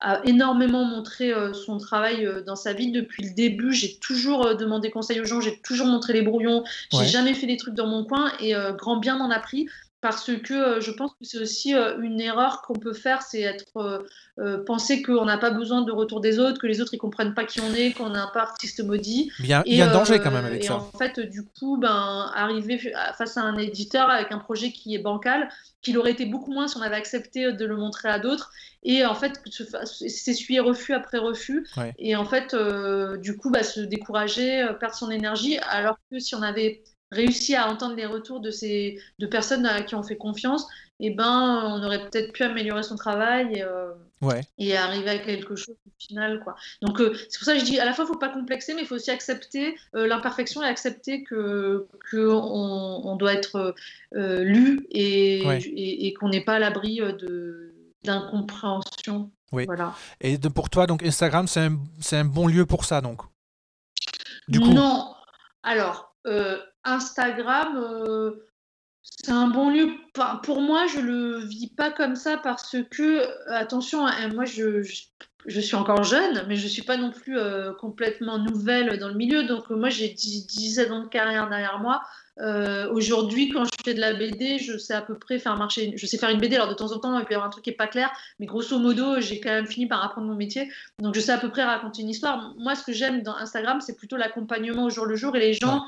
a énormément montré euh, son travail euh, dans sa vie depuis le début. J'ai toujours euh, demandé conseil aux gens, j'ai toujours montré les brouillons, j'ai jamais fait des trucs dans mon coin et grand bien m'en a pris parce que je pense que c'est aussi une erreur qu'on peut faire, c'est être penser qu'on n'a pas besoin de retour des autres, que les autres ils comprennent pas qui on est, qu'on n'est pas artiste maudit. Il y a, il y a un danger quand même avec et ça. En fait, du coup, ben arriver face à un éditeur avec un projet qui est bancal, qu'il aurait été beaucoup moins si on avait accepté de le montrer à d'autres. Et en fait, s'essuyer refus après refus. Et en fait, euh, du coup, bah, se décourager, euh, perdre son énergie. Alors que si on avait réussi à entendre les retours de ces de personnes à qui on fait confiance, eh ben, on aurait peut-être pu améliorer son travail et, euh, et, arriver à quelque chose au final. Quoi. Donc, euh, c'est pour ça que je dis à la fois, il ne faut pas complexer, mais il faut aussi accepter euh, l'imperfection et accepter qu'on que on, doit être lu et, et, qu'on n'est pas à l'abri d'incompréhension. Oui. Voilà. Et de, pour toi, donc Instagram, c'est un, un, bon lieu pour ça, donc? Du coup... Non. Alors, Instagram c'est un bon lieu. pour moi, je le vis pas comme ça parce que, attention, hein, moi je, je, suis encore jeune, mais je suis pas non plus euh, complètement nouvelle dans le milieu. Donc, moi, j'ai 10, ans de carrière derrière moi. Euh, aujourd'hui, quand je fais de la BD, je sais à peu près faire marcher. Je sais faire une BD. Alors, de temps en temps, il peut y avoir un truc qui est pas clair, mais grosso modo, j'ai quand même fini par apprendre mon métier. Donc, je sais à peu près raconter une histoire. Moi, ce que j'aime dans Instagram, c'est plutôt l'accompagnement au jour le jour et les gens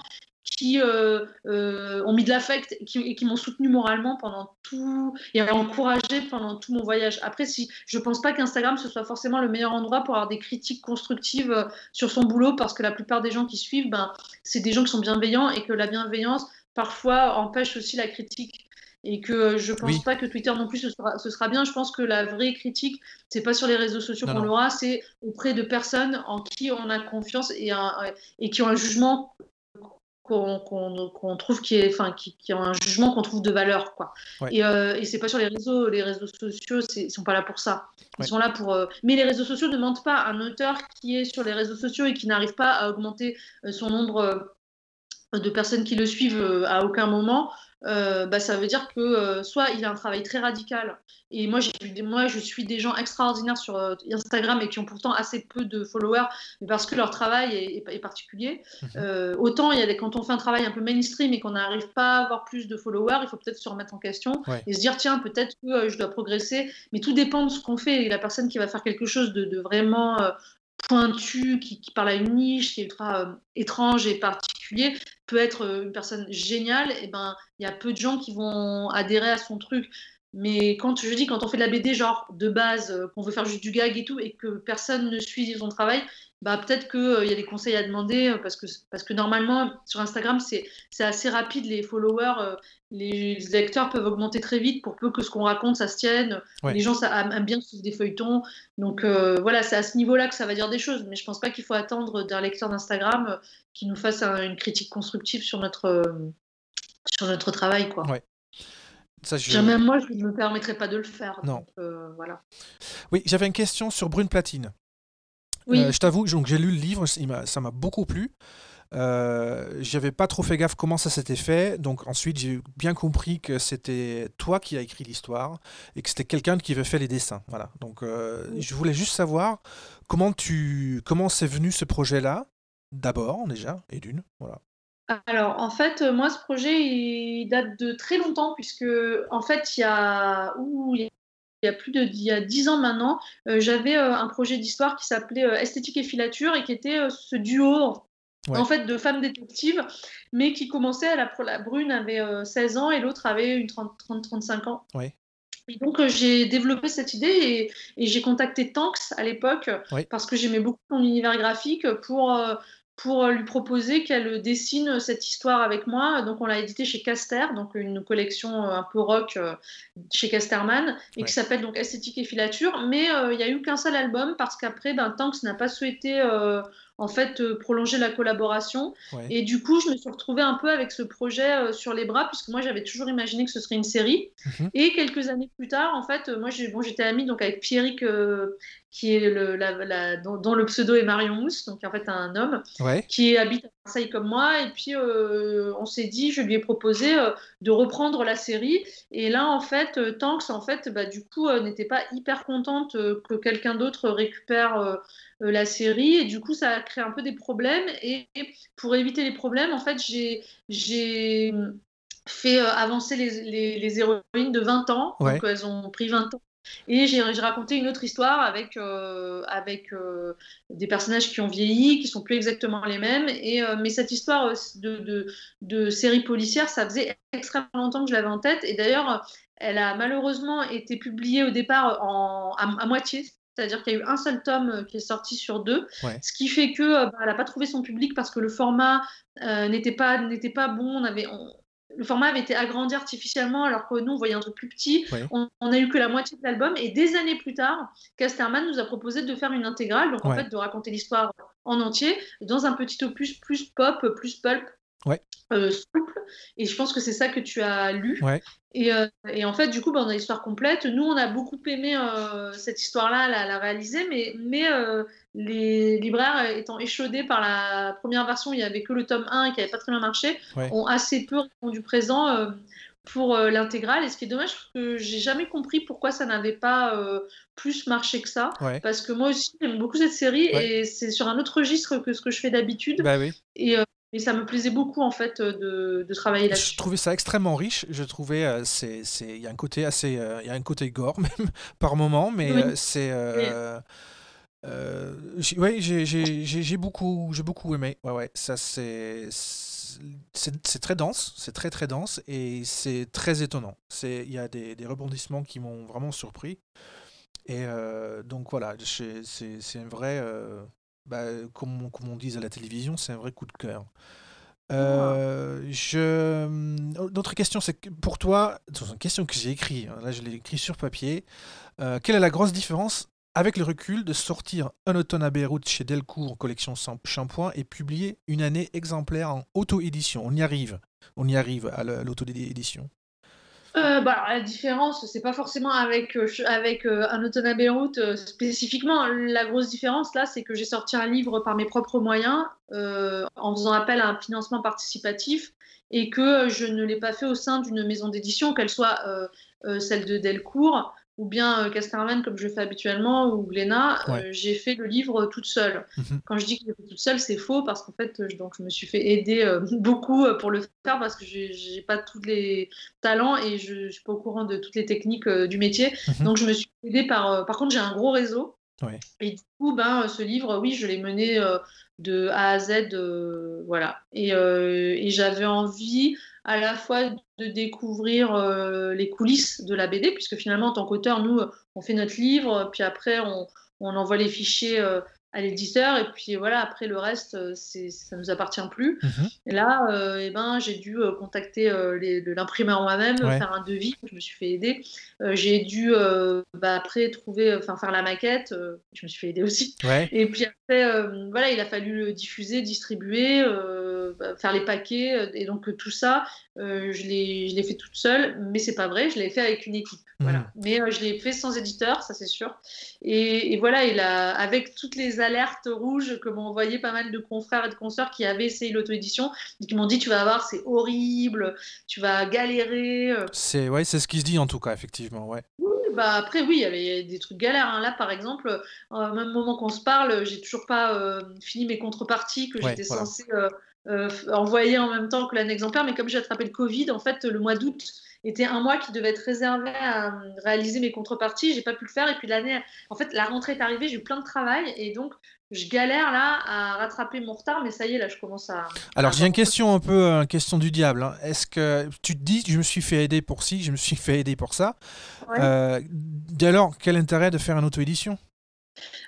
qui euh, euh, ont mis de l'affect et qui, qui m'ont soutenu moralement pendant tout et encouragé pendant tout mon voyage. Après, si je pense pas qu'Instagram ce soit forcément le meilleur endroit pour avoir des critiques constructives euh, sur son boulot, parce que la plupart des gens qui suivent, ben, c'est des gens qui sont bienveillants et que la bienveillance parfois empêche aussi la critique. et que je pense pas que Twitter non plus ce sera, ce sera, bien. Je pense que la vraie critique, c'est pas sur les réseaux sociaux qu'on l'aura, c'est auprès de personnes en qui on a confiance et, et qui ont un jugement qu'on trouve qui est enfin qui, qui, un jugement qu'on trouve de valeur quoi. Et, euh, et c'est pas sur les réseaux les réseaux sociaux ils sont pas là pour ça. Ils sont là pour euh, mais les réseaux sociaux ne mentent pas. Un auteur qui est sur les réseaux sociaux et qui n'arrive pas à augmenter euh, son nombre de personnes qui le suivent à aucun moment euh, bah, ça veut dire que euh, soit il a un travail très radical, et moi, des, moi je suis des gens extraordinaires sur euh, Instagram et qui ont pourtant assez peu de followers, mais parce que leur travail est, particulier. Mhm. autant il y a des, quand on fait un travail un peu mainstream et qu'on n'arrive pas à avoir plus de followers, il faut peut-être se remettre en question et se dire tiens, peut-être que je dois progresser, mais tout dépend de ce qu'on fait. Et la personne qui va faire quelque chose de, de vraiment pointu, qui, parle à une niche, qui est ultra euh, étrange et particulier, peut être euh, une personne géniale, et ben il y a peu de gens qui vont adhérer à son truc. Mais quand je dis quand on fait de la BD genre de base, euh, qu'on veut faire juste du gag et tout, et que personne ne suit son travail, bah, peut-être qu'il euh, y a des conseils à demander euh, parce que, parce que normalement, sur Instagram, c'est assez rapide. Les followers, euh, les lecteurs peuvent augmenter très vite pour peu que ce qu'on raconte, ça se tienne. Les gens ça, aiment bien suivre des feuilletons. Donc voilà, c'est à ce niveau-là que ça va dire des choses. Mais je pense pas qu'il faut attendre d'un lecteur d'Instagram qui nous fasse une critique constructive sur notre, sur notre travail. Quoi. Ouais. Même moi, je ne me permettrai pas de le faire. Non. voilà. Oui, j'avais une question sur Brune Platine. Euh, je t'avoue, j'ai lu le livre, ça m'a beaucoup plu. Euh, j'avais pas trop fait gaffe comment ça s'était fait, donc ensuite j'ai bien compris que c'était toi qui as écrit l'histoire et que c'était quelqu'un qui avait fait les dessins. Voilà. Donc euh, je voulais juste savoir comment tu comment c'est venu ce projet-là d'abord déjà et d'une voilà. Alors en fait moi ce projet il date de très longtemps puisque en fait il y a il y plus de il y a 10 ans maintenant, euh, j'avais euh, un projet d'histoire qui s'appelait euh, Esthétique et filature et qui était ce duo en fait de femmes détectives, mais qui commençait la, la brune avait 16 ans et l'autre avait une 30, 35 ans. Et donc j'ai développé cette idée et, j'ai contacté Tanks à l'époque parce que j'aimais beaucoup son univers graphique pour pour lui proposer qu'elle dessine cette histoire avec moi. Donc on l'a édité chez Caster, donc une collection un peu rock chez Casterman, et qui s'appelle donc Esthétique et filature. Mais euh, il n'y a eu qu'un seul album parce qu'après, ben, Tanks n'a pas souhaité euh, en fait euh, prolonger la collaboration. Et du coup, je me suis retrouvée un peu avec ce projet sur les bras, puisque moi j'avais toujours imaginé que ce serait une série. Mhm. Et quelques années plus tard, en fait, moi bon, j'étais amie donc avec Pierrick qui est le, la, dont, le pseudo est Marion Mousse, donc en fait un homme qui habite à Marseille comme moi. Et puis euh, on s'est dit, je lui ai proposé euh, de reprendre la série. Et là, en fait, euh, Tanks, en fait, bah, du coup, n'était pas hyper contente que quelqu'un d'autre récupère la série. Et du coup, ça a créé un peu des problèmes. Et pour éviter les problèmes, en fait, j'ai fait avancer les, les, héroïnes de 20 ans. Donc elles ont pris 20 ans et j'ai raconté une autre histoire avec, euh, avec euh, des personnages qui ont vieilli, qui sont plus exactement les mêmes. Et, euh, mais cette histoire de, de, de, série policière, ça faisait extrêmement longtemps que je l'avais en tête. Et d'ailleurs, elle a malheureusement été publiée au départ en, à, moitié. C'est-à-dire qu'il y a eu un seul tome qui est sorti sur deux, ce qui fait que bah, elle n'a pas trouvé son public parce que le format n'était pas n'était pas bon. On avait le format avait été agrandi artificiellement alors que nous on voyait un truc plus petit. On, n'a eu que la moitié de l'album et des années plus tard, Casterman nous a proposé de faire une intégrale, donc en fait de raconter l'histoire en entier dans un petit opus plus pop, plus pulp. Euh, souple et je pense que c'est ça que tu as lu et, euh, et, en fait du coup bah, on a l'histoire complète nous on a beaucoup aimé euh, cette histoire là la, la réaliser mais, mais les libraires étant échaudés par la première version, il n'y avait que le tome 1 qui n'avait pas très bien marché, ont assez peu répondu présent pour l'intégrale. Et ce qui est dommage, que j'ai jamais compris pourquoi ça n'avait pas euh, plus marché que ça. Parce que moi aussi, j'aime beaucoup cette série et c'est sur un autre registre que ce que je fais d'habitude. Bah oui. Et, et, ça me plaisait beaucoup en fait de, de travailler là-dessus. Je trouvais ça extrêmement riche. Je trouvais c'est il y a un côté assez il y a un côté gore même par moment, mais c'est euh, ouais, j'ai beaucoup, j'ai beaucoup aimé. Ouais, ouais, ça c'est c'est très dense, c'est très très dense et c'est très étonnant. C'est il y a des, des rebondissements qui m'ont vraiment surpris. Et euh, donc voilà, c'est un vrai, euh, bah, comme, comme on dit à la télévision, c'est un vrai coup de cœur. Euh, je... D'autres question, c'est que pour toi, c'est une question que j'ai écrite, hein, là je l'ai écrit sur papier. Euh, quelle est la grosse différence avec le recul de sortir Un automne à Beyrouth chez Delcourt en collection shampoing et publier une année exemplaire en auto-édition? On y arrive. On y arrive à l'auto-édition. Euh, bah, la différence, c'est pas forcément avec, euh, avec euh, un automne à Beyrouth spécifiquement. La grosse différence là, c'est que j'ai sorti un livre par mes propres moyens en faisant appel à un financement participatif et que je ne l'ai pas fait au sein d'une maison d'édition, qu'elle soit celle de Delcourt ou bien euh, comme je fais habituellement ou Glénat, euh, j'ai fait le livre toute seule. Mhm. Quand je dis que j'ai fait toute seule, c'est faux parce qu'en fait, je, donc, je me suis fait aider euh, beaucoup pour le faire parce que j'ai pas tous les talents et je, ne suis pas au courant de toutes les techniques du métier. Mhm. Donc je me suis aidée par. par contre, j'ai un gros réseau. Et du coup, ben, ce livre, oui, je l'ai mené de A à Z, voilà. Et, et j'avais envie à la fois de découvrir euh, les coulisses de la BD, puisque finalement, en tant qu'auteur, nous, on fait notre livre, puis après, on, on envoie les fichiers euh, à l'éditeur et puis voilà après le reste euh, c'est ça nous appartient plus. Mhm. et là euh, eh ben j'ai dû euh, contacter l'imprimeur moi-même faire un devis je me suis fait aider. J'ai dû bah, après trouver enfin faire la maquette je me suis fait aider aussi. Et puis après voilà il a fallu le diffuser distribuer bah, faire les paquets et donc tout ça je l'ai je l'ai fait toute seule mais c'est pas vrai je l'ai fait avec une équipe voilà. Mhm. mais je l'ai fait sans éditeur ça c'est sûr. Et, et voilà il a avec toutes les alertes rouges que m'ont envoyé pas mal de confrères et de consoeurs qui avaient essayé l'auto-édition et qui m'ont dit tu vas voir c'est horrible, tu vas galérer. Euh. C'est ouais, c'est ce qui se dit en tout cas effectivement, ouais. bah après oui, il y avait des trucs galères. Hein. Là par exemple, au même moment qu'on se parle, j'ai toujours pas euh, fini mes contreparties que j'étais censée euh, envoyer en même temps que l'année exemplaire, mais comme j'ai attrapé le Covid, en fait le mois d'août était un mois qui devait être réservé à réaliser mes contreparties. J'ai pas pu le faire. Et puis l'année, en fait, la rentrée est arrivée, j'ai eu plein de travail. Et donc, je galère là à rattraper mon retard. Mais ça y est, là, je commence à. Alors, j'ai une question un peu, une question du diable. Hein. Est-ce que tu te dis, je me suis fait aider pour ci, je me suis fait aider pour ça euh, Dès lors, quel intérêt de faire une auto-édition?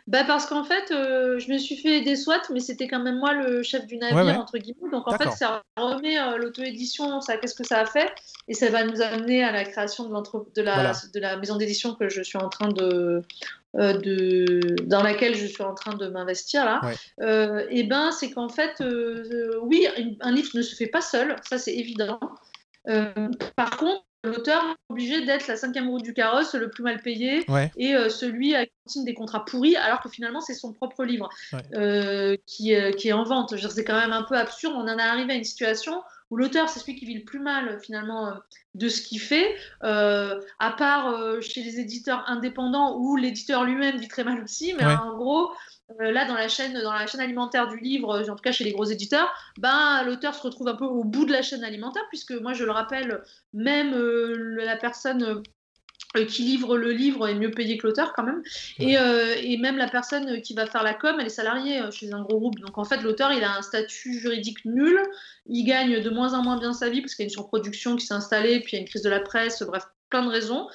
Bah parce qu'en fait, euh, je me suis fait des SWAT, mais c'était quand même moi le chef du navire, entre guillemets. Donc en fait, ça remet euh, l'auto-édition, ça, qu'est-ce que ça a fait? Et ça va nous amener à la création de, de, la, de la maison d'édition que je suis en train de, euh, de, dans laquelle je suis en train de m'investir là. et ben, c'est qu'en fait, oui, un livre ne se fait pas seul, ça c'est évident. par contre, l'auteur est obligé d'être la cinquième roue du carrosse, le plus mal payé, et euh, celui à qui signe des contrats pourris, alors que finalement c'est son propre livre euh, qui, euh, qui, est en vente. C'est quand même un peu absurde. On en est arrivé à une situation où l'auteur, c'est celui qui vit le plus mal finalement de ce qu'il fait, à part chez les éditeurs indépendants où l'éditeur lui-même vit très mal aussi, mais en gros, euh, là, dans la, chaîne, dans la chaîne alimentaire du livre, en tout cas chez les gros éditeurs, ben, l'auteur se retrouve un peu au bout de la chaîne alimentaire, puisque moi, je le rappelle, même euh, la personne euh, qui livre le livre est mieux payée que l'auteur quand même. Et, et, même la personne qui va faire la com, elle est salariée chez un gros groupe. Donc en fait, l'auteur, il a un statut juridique nul. Il gagne de moins en moins bien sa vie parce qu'il y a une surproduction qui s'est installée, puis il y a une crise de la presse, bref, plein de raisons.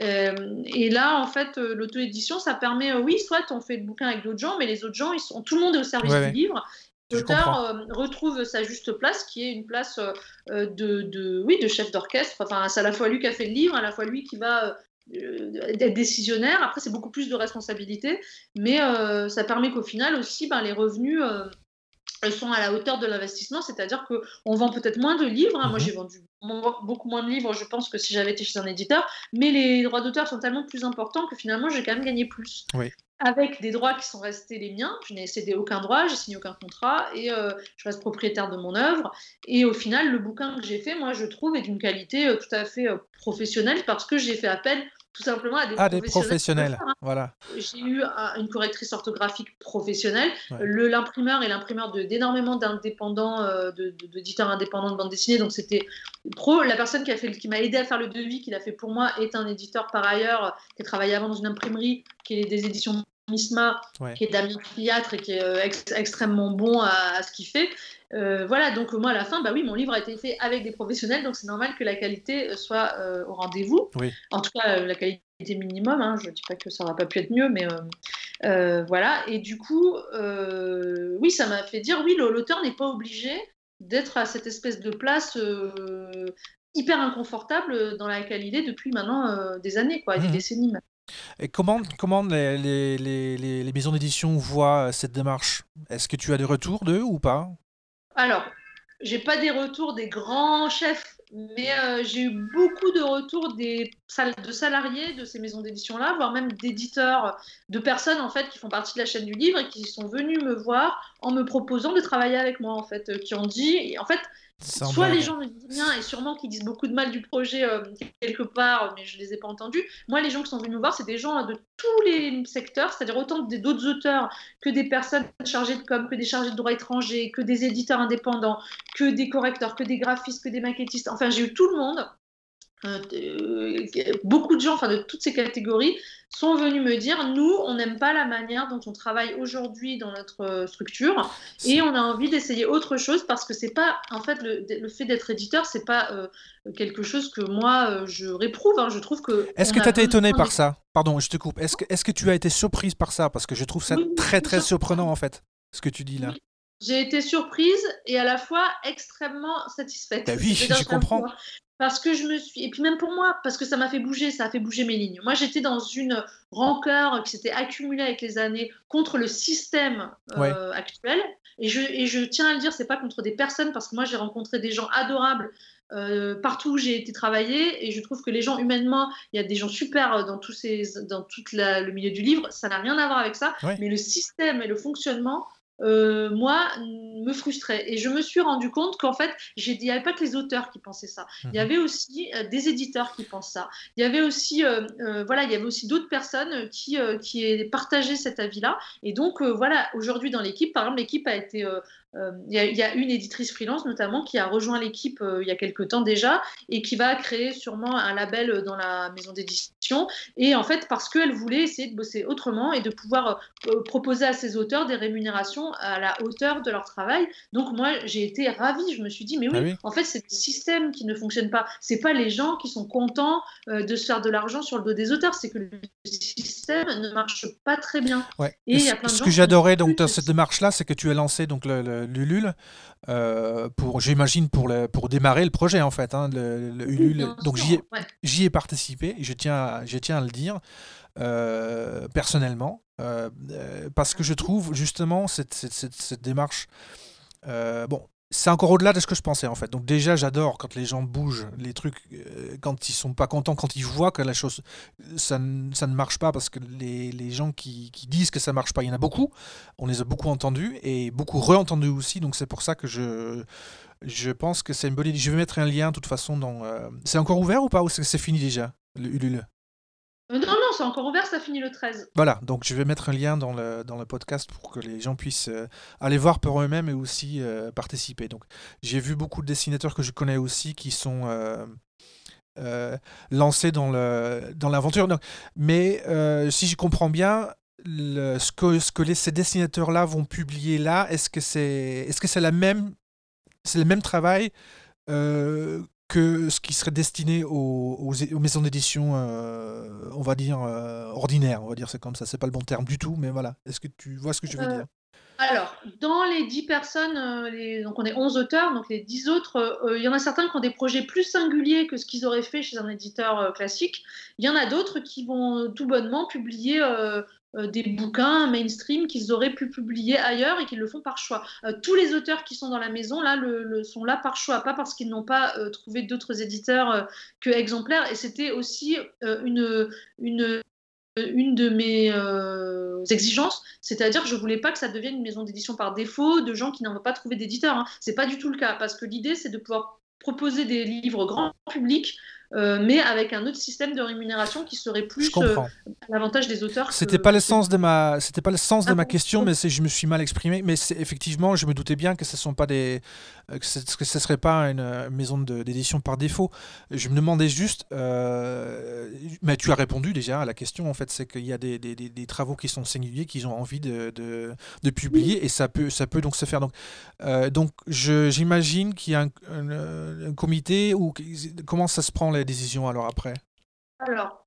Euh, et là, en fait, euh, l'auto-édition, ça permet, euh, oui, soit on fait le bouquin avec d'autres gens, mais les autres gens, ils sont, tout le monde est au service du livre. L'auteur retrouve sa juste place, qui est une place de, de, oui, de chef d'orchestre. Enfin, c'est à la fois lui qui a fait le livre, à la fois lui qui va être décisionnaire. Après, c'est beaucoup plus de responsabilité, mais ça permet qu'au final aussi, ben, les revenus sont à la hauteur de l'investissement, c'est-à-dire qu'on vend peut-être moins de livres. Hein. Moi, mhm. j'ai vendu beaucoup moins de livres, je pense, que si j'avais été chez un éditeur, mais les droits d'auteur sont tellement plus importants que finalement, j'ai quand même gagné plus. Avec des droits qui sont restés les miens, je n'ai cédé aucun droit, j'ai signé aucun contrat et euh, je reste propriétaire de mon œuvre. Et au final, le bouquin que j'ai fait, moi, je trouve, est d'une qualité euh, tout à fait euh, professionnelle parce que j'ai fait appel tout simplement à des, ah, professionnels. Hein. Voilà. J'ai eu une correctrice orthographique professionnelle. Le L'imprimeur est l'imprimeur d'énormément d'indépendants, euh, d'éditeurs indépendants de bande dessinée. Donc c'était pro. La personne qui, a fait, qui m'a aidé à faire le devis, qui l'a fait pour moi, est un éditeur par ailleurs, qui a travaillé avant dans une imprimerie, qui est des éditions Misma, qui est Damien Pliatre et qui est euh, extrêmement bon à, ce qu'il fait. Euh, voilà, donc moi à la fin, bah oui, mon livre a été fait avec des professionnels, donc c'est normal que la qualité euh, soit au rendez-vous. En tout cas, la qualité minimum. Hein, je ne dis pas que ça n'aurait pas pu être mieux, mais voilà. Et du coup, oui, ça m'a fait dire oui, l'auteur n'est pas obligé d'être à cette espèce de place hyper inconfortable dans laquelle il est depuis maintenant des années, quoi, des mmh décennies même. Et comment, comment les, les, les, maisons d'édition voient cette démarche? Est-ce que tu as des retours d'eux ou pas? Alors, j'ai pas des retours des grands chefs, mais euh, j'ai eu beaucoup de retours des de salariés de ces maisons d'édition-là, voire même d'éditeurs, de personnes en fait qui font partie de la chaîne du livre et qui sont venus me voir en me proposant de travailler avec moi en fait, euh, qui ont dit, et en fait, Soit les gens me disent bien, et sûrement qu'ils disent beaucoup de mal du projet euh, quelque part, mais je ne les ai pas entendus. Moi, les gens qui sont venus nous voir, c'est des gens de tous les secteurs, c'est-à-dire autant d'autres auteurs que des personnes chargées de com, que des chargés de droit étranger, que des éditeurs indépendants, que des correcteurs, que des graphistes, que des maquettistes. Enfin, j'ai eu tout le monde. Euh, beaucoup de gens, enfin de toutes ces catégories, sont venus me dire nous, on n'aime pas la manière dont on travaille aujourd'hui dans notre euh, structure et on a envie d'essayer autre chose parce que c'est pas, en fait, le, fait d'être éditeur, c'est pas euh, quelque chose que moi je réprouve. Hein. Je trouve que. Est-ce que tu as été étonné par ça? Pardon, je te coupe. Est-ce que, est que tu as été surprise par ça? Parce que je trouve ça très très surprenant en fait, ce que tu dis là. J'ai été surprise et à la fois extrêmement satisfaite. Bah oui, je comprends. Parce que je me suis. Et puis même pour moi, parce que ça m'a fait bouger, ça a fait bouger mes lignes. Moi, j'étais dans une rancœur qui s'était accumulée avec les années contre le système euh, actuel. Et je, et je tiens à le dire, c'est pas contre des personnes, parce que moi, j'ai rencontré des gens adorables euh, partout où j'ai été travailler et je trouve que les gens humainement, il y a des gens super dans tous ces, dans tout le milieu du livre, ça n'a rien à voir avec ça, mais le système et le fonctionnement, euh, moi, me frustrait. Et je me suis rendu compte qu'en fait, il n'y avait pas que les auteurs qui pensaient ça. Il y mhm. avait aussi euh, des éditeurs qui pensent ça. Il y avait aussi, euh, voilà, il y avait aussi d'autres personnes qui, qui partageaient cet avis-là. Et donc, voilà, aujourd'hui dans l'équipe, par exemple, l'équipe a été il y, a une éditrice freelance notamment qui a rejoint l'équipe euh, il y a quelques temps déjà et qui va créer sûrement un label dans la maison d'édition. Et en fait, parce qu'elle voulait essayer de bosser autrement et de pouvoir euh, proposer à ses auteurs des rémunérations à la hauteur de leur travail. Donc moi, j'ai été ravie. Je me suis dit, mais oui, ah en fait, c'est le système qui ne fonctionne pas. C'est pas les gens qui sont contents de se faire de l'argent sur le dos des auteurs. C'est que le système ne marche pas très bien. Et il y a plein de ce que j'adorais donc dans cette démarche-là, c'est que tu as lancé donc le l'Ulule, euh, pour, j'imagine, pour, pour démarrer le projet, en fait. Hein, le, Ulule. Donc j'y ai, j'y ai participé, je tiens à, je tiens à le dire. Euh, personnellement, euh, parce que je trouve justement cette, cette, cette, cette démarche. bon, c'est encore au-delà de ce que je pensais en fait. Donc déjà j'adore quand les gens bougent les trucs, euh, quand ils sont pas contents, quand ils voient que la chose, ça, ça ne marche pas parce que les, les gens qui, qui, disent que ça marche pas, il y en a beaucoup. On les a beaucoup entendus et beaucoup re-entendus aussi. Donc c'est pour ça que je, je pense que c'est une bonne idée. Je vais mettre un lien de toute façon dans... Euh, c'est encore ouvert ou pas ou c'est fini déjà le Ulule? Non, non, c'est encore ouvert, ça finit le 13. Voilà, donc je vais mettre un lien dans le, podcast pour que les gens puissent euh, aller voir pour eux-mêmes et aussi euh, participer. J'ai vu beaucoup de dessinateurs que je connais aussi qui sont lancés dans l'aventure. Mais si je comprends bien, ce que, ces dessinateurs-là vont publier là, est-ce que c'est le même travail que ce qui serait destiné aux, aux, maisons d'édition, euh, on va dire, euh, ordinaires, on va dire c'est comme ça, c'est pas le bon terme du tout, mais voilà. Est-ce que tu vois ce que je veux euh, dire? Alors, dans les 10 personnes, les, donc on est 11 auteurs, donc les 10 autres, il y en a certains qui ont des projets plus singuliers que ce qu'ils auraient fait chez un éditeur classique. Il y en a d'autres qui vont tout bonnement publier euh, des bouquins mainstream qu'ils auraient pu publier ailleurs et qu'ils le font par choix. Euh, tous les auteurs qui sont dans la maison là le, sont là par choix, pas parce qu'ils n'ont pas euh, trouvé d'autres éditeurs que exemplaires. Et c'était aussi une, une une de mes exigences, c'est-à-dire je voulais pas que ça devienne une maison d'édition par défaut de gens qui n'en pas trouvé d'éditeur. Hein. C'est pas du tout le cas, parce que l'idée c'est de pouvoir proposer des livres grand public euh, mais avec un autre système de rémunération qui serait plus euh, l'avantage des auteurs. C'était pas le sens de ma, c'était pas le sens de ah ma question, mais je me suis mal exprimé. Mais effectivement, je me doutais bien que ce sont pas des, euh, que ce ne serait pas une maison d'édition par défaut. Je me demandais juste, mais tu as répondu déjà à la question. En fait, c'est qu'il y a des, des, des, travaux qui sont singuliers, qu'ils ont envie de, de, de publier, et ça peut, ça peut donc se faire. Donc, donc j'imagine qu'il y a un, un, un comité ou comment ça se prend les décisions alors après? Alors,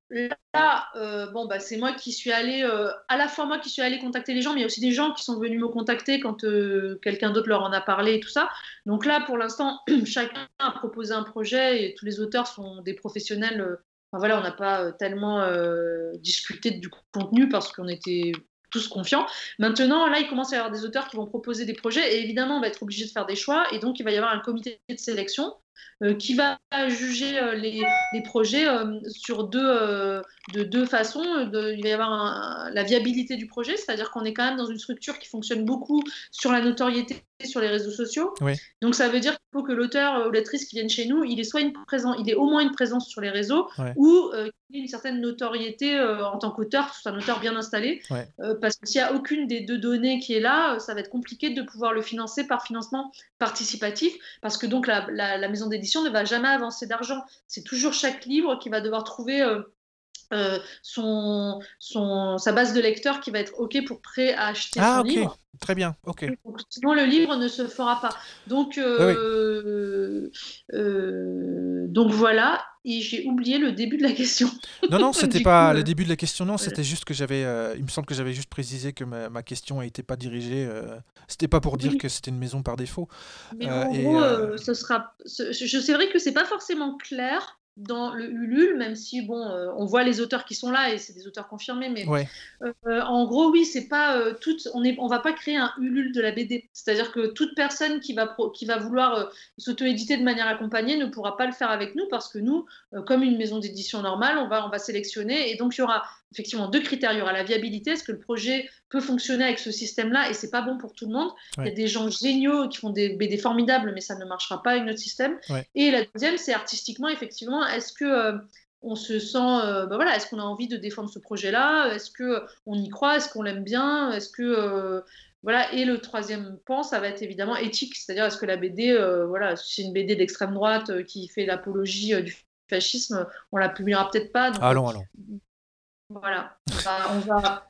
là, euh, bon, bah, c'est moi qui suis allée, euh, à la fois moi qui suis allée contacter les gens, mais il y a aussi des gens qui sont venus me contacter quand euh, quelqu'un d'autre leur en a parlé et tout ça. Donc là, pour l'instant, chacun a proposé un projet et tous les auteurs sont des professionnels. voilà, on n'a pas tellement discuté du contenu parce qu'on était tous confiants. Maintenant, là, il commence à y avoir des auteurs qui vont proposer des projets et évidemment, on va être obligé de faire des choix et donc il va y avoir un comité de sélection qui va juger euh, les, projets euh, sur deux, de deux façons. il va y avoir la viabilité du projet, c'est-à-dire qu'on est quand même dans une structure qui fonctionne beaucoup sur la notoriété sur les réseaux sociaux. Donc ça veut dire qu'il faut que l'auteur ou l'autrice qui vienne chez nous, il est soit une présence, il est au moins une présence sur les réseaux ou qu'il ait une certaine notoriété en tant qu'auteur, soit un auteur bien installé. parce que s'il n'y a aucune des deux données qui est là, ça va être compliqué de pouvoir le financer par financement participatif, parce que donc la, la maison d'édition ne va jamais avancer d'argent. C'est toujours chaque livre qui va devoir trouver euh, son, son, sa base de lecteurs qui va être OK pour prêt à acheter ah, son livre. Très bien, ok. sinon, le livre ne se fera pas. Donc, euh, euh, donc voilà. Et j'ai oublié le début de la question. Non, non, c'était pas le début de la question. Non, c'était juste que j'avais. il me semble que j'avais juste précisé que ma, ma question n'était pas dirigée. c'était pas pour dire que c'était une maison par défaut. Mais en gros, ce sera. Je sais vrai que c'est pas forcément clair dans le Ulule, même si bon, euh, on voit les auteurs qui sont là et c'est des auteurs confirmés, mais euh, en gros, oui, c'est pas euh, toute, on est, on va pas créer un Ulule de la BD. C'est-à-dire que toute personne qui va qui va vouloir s'auto-éditer de manière accompagnée ne pourra pas le faire avec nous parce que nous, comme une maison d'édition normale, on va on va sélectionner et donc il y aura effectivement deux critères. Il y aura la viabilité, est-ce que le projet peut fonctionner avec ce système-là et c'est pas bon pour tout le monde. Il y a des gens géniaux qui font des BD formidables, mais ça ne marchera pas avec notre système. Et la deuxième, c'est artistiquement, effectivement, est-ce que euh, on se sent, euh, bah voilà, est-ce qu'on a envie de défendre ce projet-là? Est-ce que on y croit? Est-ce qu'on l'aime bien? Est-ce que euh, voilà, et le troisième point, ça va être évidemment éthique, c'est-à-dire est-ce que la BD, voilà, si c'est une BD d'extrême droite qui fait l'apologie du fascisme, on la publiera peut-être pas. allons, allons. Voilà, on va,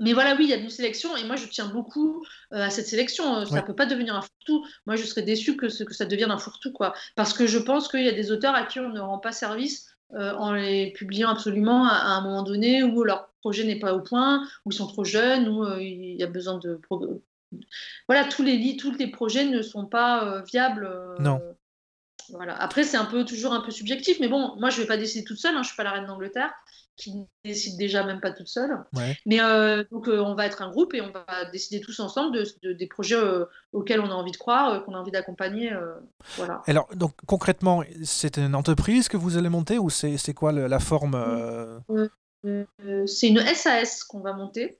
Mais voilà, oui, il y a une sélection et moi je tiens beaucoup euh, à cette sélection. Euh, ça ne peut pas devenir un fourre-tout. Moi je serais déçue que, que ça devienne un fourre-tout, quoi. Parce que je pense qu'il y a des auteurs à qui on ne rend pas service euh, en les publiant absolument à, un moment donné où leur projet n'est pas au point, où ils sont trop jeunes, où il y a besoin de. Voilà, tous les, tous les projets ne sont pas viables. non. Voilà. Après, c'est un peu toujours un peu subjectif, mais bon, moi je ne vais pas décider toute seule, hein, je ne suis pas la reine d'Angleterre qui décide déjà même pas toute seule. Mais euh, donc euh, on va être un groupe et on va décider tous ensemble de, des projets euh, auxquels on a envie de croire, qu'on a envie d'accompagner. voilà. Alors donc concrètement, c'est une entreprise que vous allez monter ou c'est quoi la forme C'est une SAS qu'on va monter.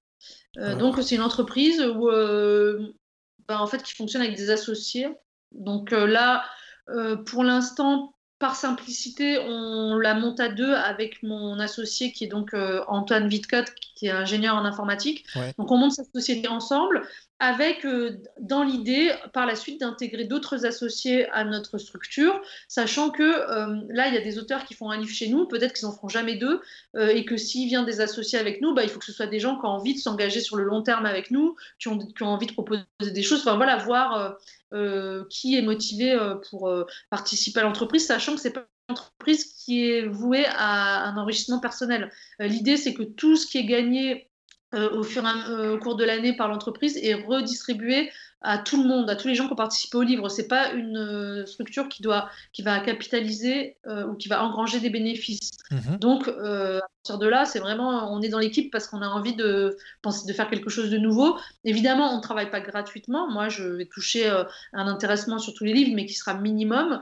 donc c'est une entreprise où, ben, en fait qui fonctionne avec des associés. Donc là, pour l'instant, par simplicité, on la monte à deux avec mon associé qui est donc euh, Antoine Wittcott, qui est ingénieur en informatique. Donc on monte cette société ensemble avec euh, dans l'idée par la suite d'intégrer d'autres associés à notre structure, sachant que euh, là il y a des auteurs qui font un livre chez nous, peut-être qu'ils n'en feront jamais deux, et que s'il vient des associés avec nous, bah, il faut que ce soit des gens qui ont envie de s'engager sur le long terme avec nous, qui ont, qui ont envie de proposer des choses, enfin voilà, voir euh, qui est motivé euh, pour euh, participer à l'entreprise, sachant que c'est pas entreprise qui est vouée à un enrichissement personnel. L'idée, c'est que tout ce qui est gagné au, fur et au cours de l'année par l'entreprise est redistribué à tout le monde, à tous les gens qui ont participé au livre. C'est pas une euh, structure qui doit, qui va capitaliser euh, ou qui va engranger des bénéfices. Mhm. Donc, euh, à partir de là, c'est vraiment, on est dans l'équipe parce qu'on a envie de penser, de faire quelque chose de nouveau. Évidemment, on ne travaille pas gratuitement. Moi, je vais toucher un intéressement sur tous les livres, mais qui sera minimum.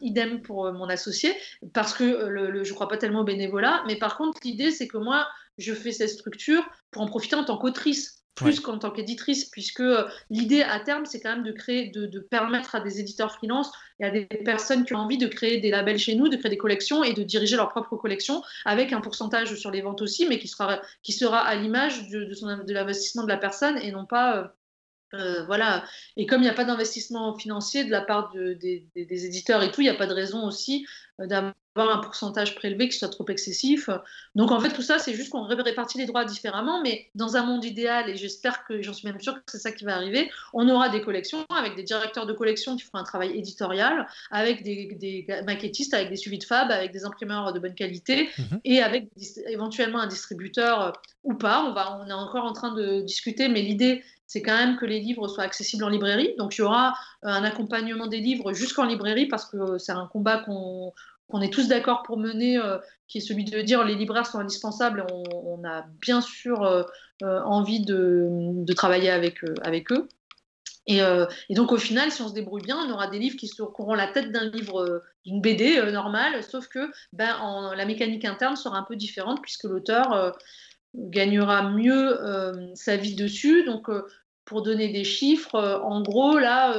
idem pour mon associé, parce que le, je ne crois pas tellement au bénévolat. Mais par contre, l'idée, c'est que moi, je fais cette structure pour en profiter en tant qu'autrice plus qu'en tant qu'éditrice, puisque euh, l'idée à terme, c'est quand même de créer, de, permettre à des éditeurs freelance et à des personnes qui ont envie de créer des labels chez nous, de créer des collections et de diriger leur propre collection avec un pourcentage sur les ventes aussi, mais qui sera, qui sera à l'image de, de, de l'investissement de la personne et non pas euh, voilà. Et comme il n'y a pas d'investissement financier de la part des, éditeurs et tout, il n'y a pas de raison aussi euh, d'avoir un pourcentage prélevé qui soit trop excessif. Donc en fait, tout ça, c'est juste qu'on répartit les droits différemment, mais dans un monde idéal, et j'espère que j'en suis même sûre que c'est ça qui va arriver, on aura des collections avec des directeurs de collection qui feront un travail éditorial, avec des, maquettistes, avec des suivis de fab, avec des imprimeurs de bonne qualité, mhm. et avec éventuellement un distributeur euh, ou pas. On, va, on est encore en train de discuter, mais l'idée, c'est quand même que les livres soient accessibles en librairie. Donc il y aura euh, un accompagnement des livres jusqu'en librairie parce que c'est un combat qu'on est tous d'accord pour mener, euh, qui est celui de dire les libraires sont indispensables. On, a bien sûr euh, envie de, travailler avec, eux. Et, donc au final, si on se débrouille bien, on aura des livres qui, auront la tête d'un livre, d'une BD normale, sauf que ben, en, la mécanique interne sera un peu différente puisque l'auteur gagnera mieux euh, sa vie dessus. Donc, euh, pour donner des chiffres, euh, en gros, là,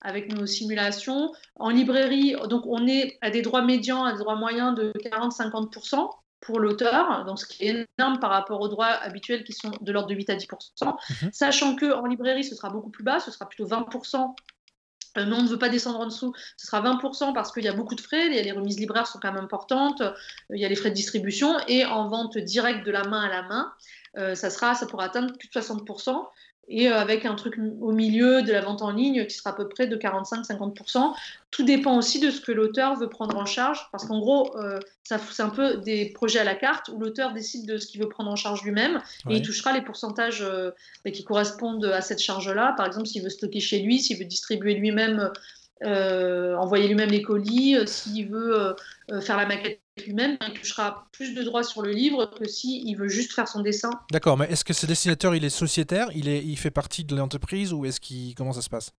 avec nos simulations, en librairie, donc on est à des droits médians, à des droits moyens de 40-50% pour l'auteur, donc ce qui est énorme par rapport aux droits habituels qui sont de l'ordre de 8 à 10%, mhm. sachant que en librairie, ce sera beaucoup plus bas, ce sera plutôt 20% euh, mais on ne veut pas descendre en dessous. Ce sera 20% parce qu'il y a beaucoup de frais. Les remises libraires sont quand même importantes. Euh, il y a les frais de distribution. Et en vente directe de la main à la main, euh, ça, sera, ça pourra atteindre plus de 60% et euh, avec un truc au milieu de la vente en ligne qui sera à peu près de 45-50%. Tout dépend aussi de ce que l'auteur veut prendre en charge, parce qu'en gros, euh, c'est un peu des projets à la carte où l'auteur décide de ce qu'il veut prendre en charge lui-même et il touchera les pourcentages euh, qui correspondent à cette charge-là. Par exemple, s'il veut stocker chez lui, s'il veut distribuer lui-même euh, envoyer lui-même les colis, s'il veut faire la maquette lui-même, il touchera plus de droits sur le livre que s'il veut juste faire son dessin. D'accord, mais est-ce que ce dessinateur, il est sociétaire, il, est, il fait partie de l'entreprise ou est-ce qu'il comment ça se passe?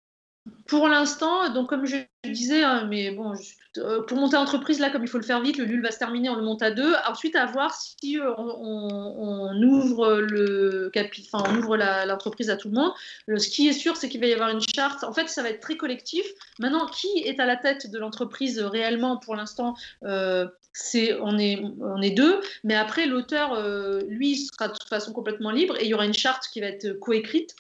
Pour l'instant, donc comme je disais, hein, mais bon, euh, pour monter entreprise, là, comme il faut le faire vite, le LUL va se terminer, on le monte à deux. Ensuite, à voir si euh, on, ouvre le enfin, on ouvre l'entreprise à tout le monde. ce qui est sûr, c'est qu'il va y avoir une charte. En fait, ça va être très collectif. Maintenant, qui est à la tête de l'entreprise réellement Pour l'instant, euh, c'est on est on est deux, mais après l'auteur, lui, sera de toute façon complètement libre et il y aura une charte qui va être coécrite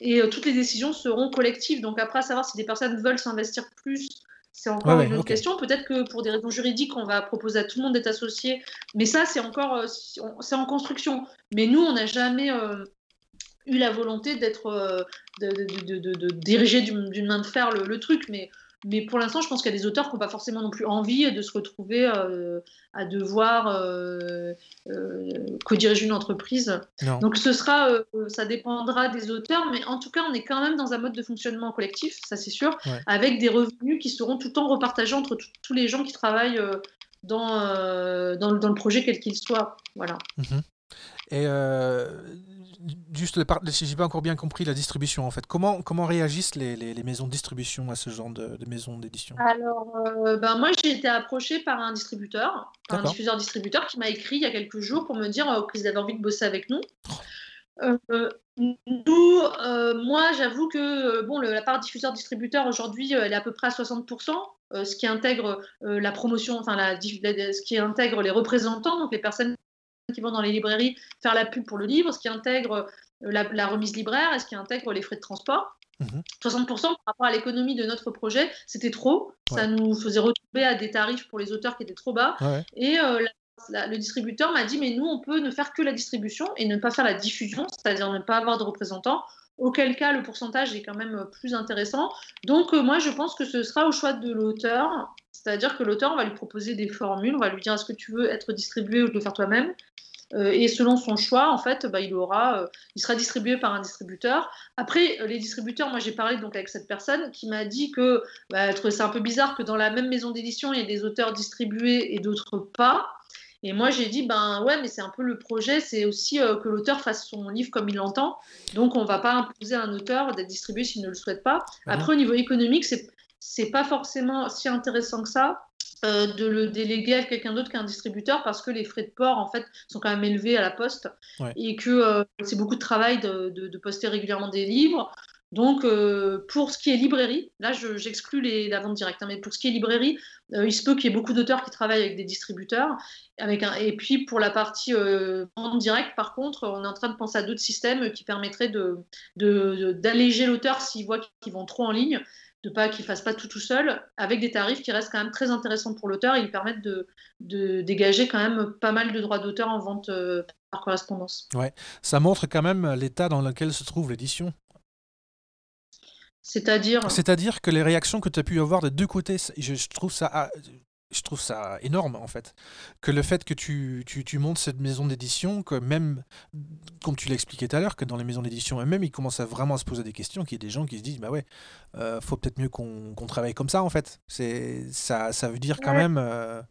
et euh, toutes les décisions seront collectives. Donc après, à savoir si des personnes veulent s'investir plus, c'est encore une autre question. Peut-être que pour des raisons juridiques, on va proposer à tout le monde d'être associé, mais ça, c'est encore euh, c'est en construction. Mais nous, on n'a jamais euh, eu la volonté d'être de, de, de, de, diriger d'une main de fer le, le truc, mais mais pour l'instant, je pense qu'il y a des auteurs qui n'ont pas forcément non plus envie de se retrouver euh, à devoir euh, euh, co-diriger une entreprise. Donc ce sera, ça dépendra des auteurs, mais en tout cas, on est quand même dans un mode de fonctionnement collectif, ça c'est sûr, avec des revenus qui seront tout le temps repartagés entre tous les gens qui travaillent dans, dans, le projet quel qu'il soit. Voilà. Mhm. Et juste, si j'ai pas encore bien compris la distribution, en fait, comment, comment réagissent les, les, maisons de distribution à ce genre de, de maisons d'édition? Alors, euh, ben moi, j'ai été approchée par un distributeur, un diffuseur-distributeur qui m'a écrit il y a quelques jours pour me dire euh, qu'ils avaient envie de bosser avec nous. Euh, nous, moi, j'avoue que bon, la part diffuseur-distributeur aujourd'hui, elle est à peu près à 60%, ce qui intègre la promotion, enfin, la, ce qui intègre les représentants, donc les personnes qui vont dans les librairies faire la pub pour le livre, ce qui intègre euh, la, remise libraire et ce qui intègre les frais de transport. 60% mhm. par rapport à l'économie de notre projet, c'était trop. Ça nous faisait retrouver à des tarifs pour les auteurs qui étaient trop bas. Et euh, le distributeur m'a dit, mais nous, on peut ne faire que la distribution et ne pas faire la diffusion, c'est-à-dire ne pas avoir de représentants. Auquel cas, le pourcentage est quand même plus intéressant. Donc, euh, moi, je pense que ce sera au choix de l'auteur. C'est-à-dire que l'auteur, on va lui proposer des formules, on va lui dire est-ce que tu veux être distribué ou le faire toi-même? Euh, et selon son choix, en fait, bah, il aura, euh, il sera distribué par un distributeur. Après, les distributeurs, moi j'ai parlé donc avec cette personne qui m'a dit que bah, trouvait ça un peu bizarre que dans la même maison d'édition, il y ait des auteurs distribués et d'autres pas. Et moi, j'ai dit, ben ouais, mais c'est un peu le projet, c'est aussi euh, que l'auteur fasse son livre comme il l'entend. Donc, on ne va pas imposer à un auteur d'être distribué s'il ne le souhaite pas. Bah Après, au niveau économique, c'est c'est pas forcément si intéressant que ça. Euh, de le déléguer à quelqu'un d'autre qu'un distributeur parce que les frais de port en fait sont quand même élevés à la poste et que euh, c'est beaucoup de travail de, poster régulièrement des livres. Donc, euh, pour ce qui est librairie, là, j'exclus la vente directe, hein, mais pour ce qui est librairie, il se peut qu'il y ait beaucoup d'auteurs qui travaillent avec des distributeurs. Et puis, pour la partie vente directe, par contre, on est en train de penser à d'autres systèmes qui permettraient d'alléger de, l'auteur s'il voit qu'ils vont trop en ligne de pas qu'il fasse pas tout tout seul, avec des tarifs qui restent quand même très intéressants pour l'auteur. Ils permettent de, de, dégager quand même pas mal de droits d'auteur en vente euh, par correspondance. Ouais, ça montre quand même l'état dans lequel se trouve l'édition. C'est-à-dire C'est-à-dire que les réactions que tu as pu avoir des deux côtés, je trouve ça ah, je trouve ça énorme en fait. Que le fait que tu, tu, montes cette maison d'édition, que même, comme tu l'expliquais tout à l'heure, que dans les maisons d'édition eux-mêmes, ils commencent à vraiment se poser des questions, qu'il y ait des gens qui se disent, bah ouais, euh, faut peut-être mieux qu'on travaille comme ça en fait. C'est ça, ça veut dire quand même. Euh,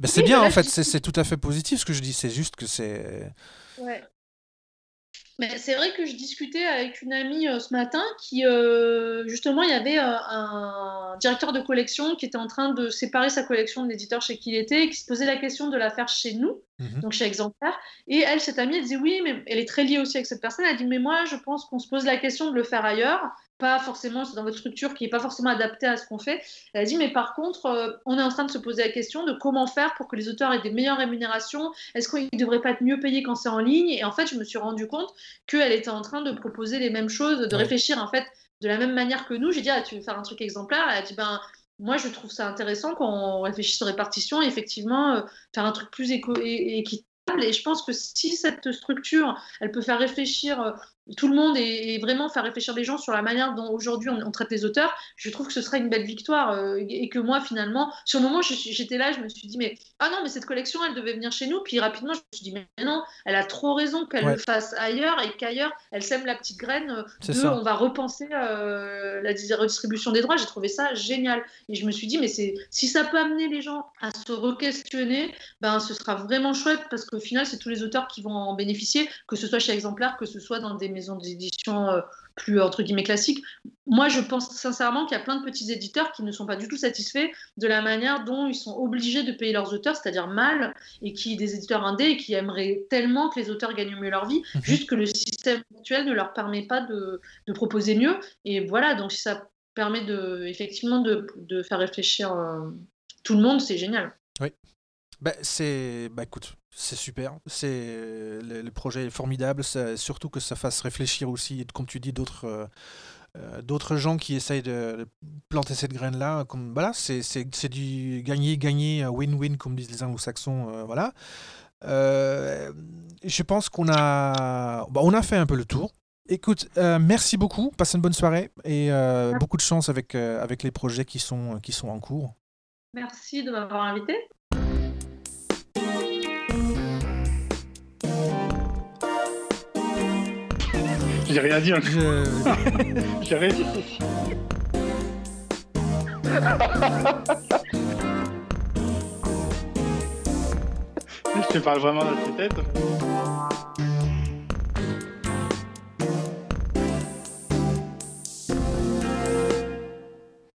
bah, c'est bien en fait, c'est tout à fait positif ce que je dis, c'est juste que c'est. Ouais. Mais c'est vrai que je discutais avec une amie euh, ce matin qui, euh, justement, il y avait euh, un directeur de collection qui était en train de séparer sa collection de l'éditeur chez qui il était et qui se posait la question de la faire chez nous, mhm. donc chez Exemplaire. Et elle, cette amie, elle disait oui, mais elle est très liée aussi avec cette personne. Elle dit mais moi, je pense qu'on se pose la question de le faire ailleurs pas forcément dans votre structure qui n'est pas forcément adaptée à ce qu'on fait. Elle a dit, mais par contre, euh, on est en train de se poser la question de comment faire pour que les auteurs aient des meilleures rémunérations. Est-ce qu'ils ne devraient pas être mieux payés quand c'est en ligne? Et en fait, je me suis rendu compte qu'elle était en train de proposer les mêmes choses, de réfléchir en fait de la même manière que nous. J'ai dit, ah, tu veux faire un truc exemplaire? Elle a dit, ben moi, je trouve ça intéressant qu'on réfléchisse aux répartitions et effectivement euh, faire un truc plus éco équitable. Et je pense que si cette structure, elle peut faire réfléchir euh, tout le monde et, vraiment faire réfléchir les gens sur la manière dont aujourd'hui on, traite les auteurs, je trouve que ce serait une belle victoire euh, et que moi finalement, sur le moment j'étais là, je me suis dit mais ah non mais cette collection elle devait venir chez nous, puis rapidement je me suis dit mais non, elle a trop raison qu'elle le fasse ailleurs et qu'ailleurs elle sème la petite graine de on va repenser euh, la redistribution des droits. J'ai trouvé ça génial. Et je me suis dit mais c'est si ça peut amener les gens à se re-questionner, ben ce sera vraiment chouette parce qu'au final c'est tous les auteurs qui vont en bénéficier, que ce soit chez Exemplaire, que ce soit dans des maisons d'édition euh, plus entre guillemets classiques. Moi, je pense sincèrement qu'il y a plein de petits éditeurs qui ne sont pas du tout satisfaits de la manière dont ils sont obligés de payer leurs auteurs, c'est-à-dire mal, et qui des éditeurs indés et qui aimeraient tellement que les auteurs gagnent mieux leur vie, mhm. juste que le système actuel ne leur permet pas de, de, proposer mieux. Et voilà, donc si ça permet de effectivement de, de faire réfléchir euh, tout le monde, c'est génial. Oui. Bah, c'est. Bah, écoute, c'est super. C'est le, projet est formidable. surtout que ça fasse réfléchir aussi, comme tu dis, d'autres. Euh, euh, d'autres gens qui essayent de planter cette graine là comme voilà c'est, du gagner gagner win-win comme disent les anglo-saxons euh, voilà je pense qu'on a bah, on a fait un peu le tour Écoute, merci beaucoup, passe une bonne soirée et beaucoup de chance avec, avec les projets qui sont, qui sont en cours. Merci de m'avoir invité. J'ai rien dit. Hein. J'ai rien dit. Je te parle vraiment dans ta tête.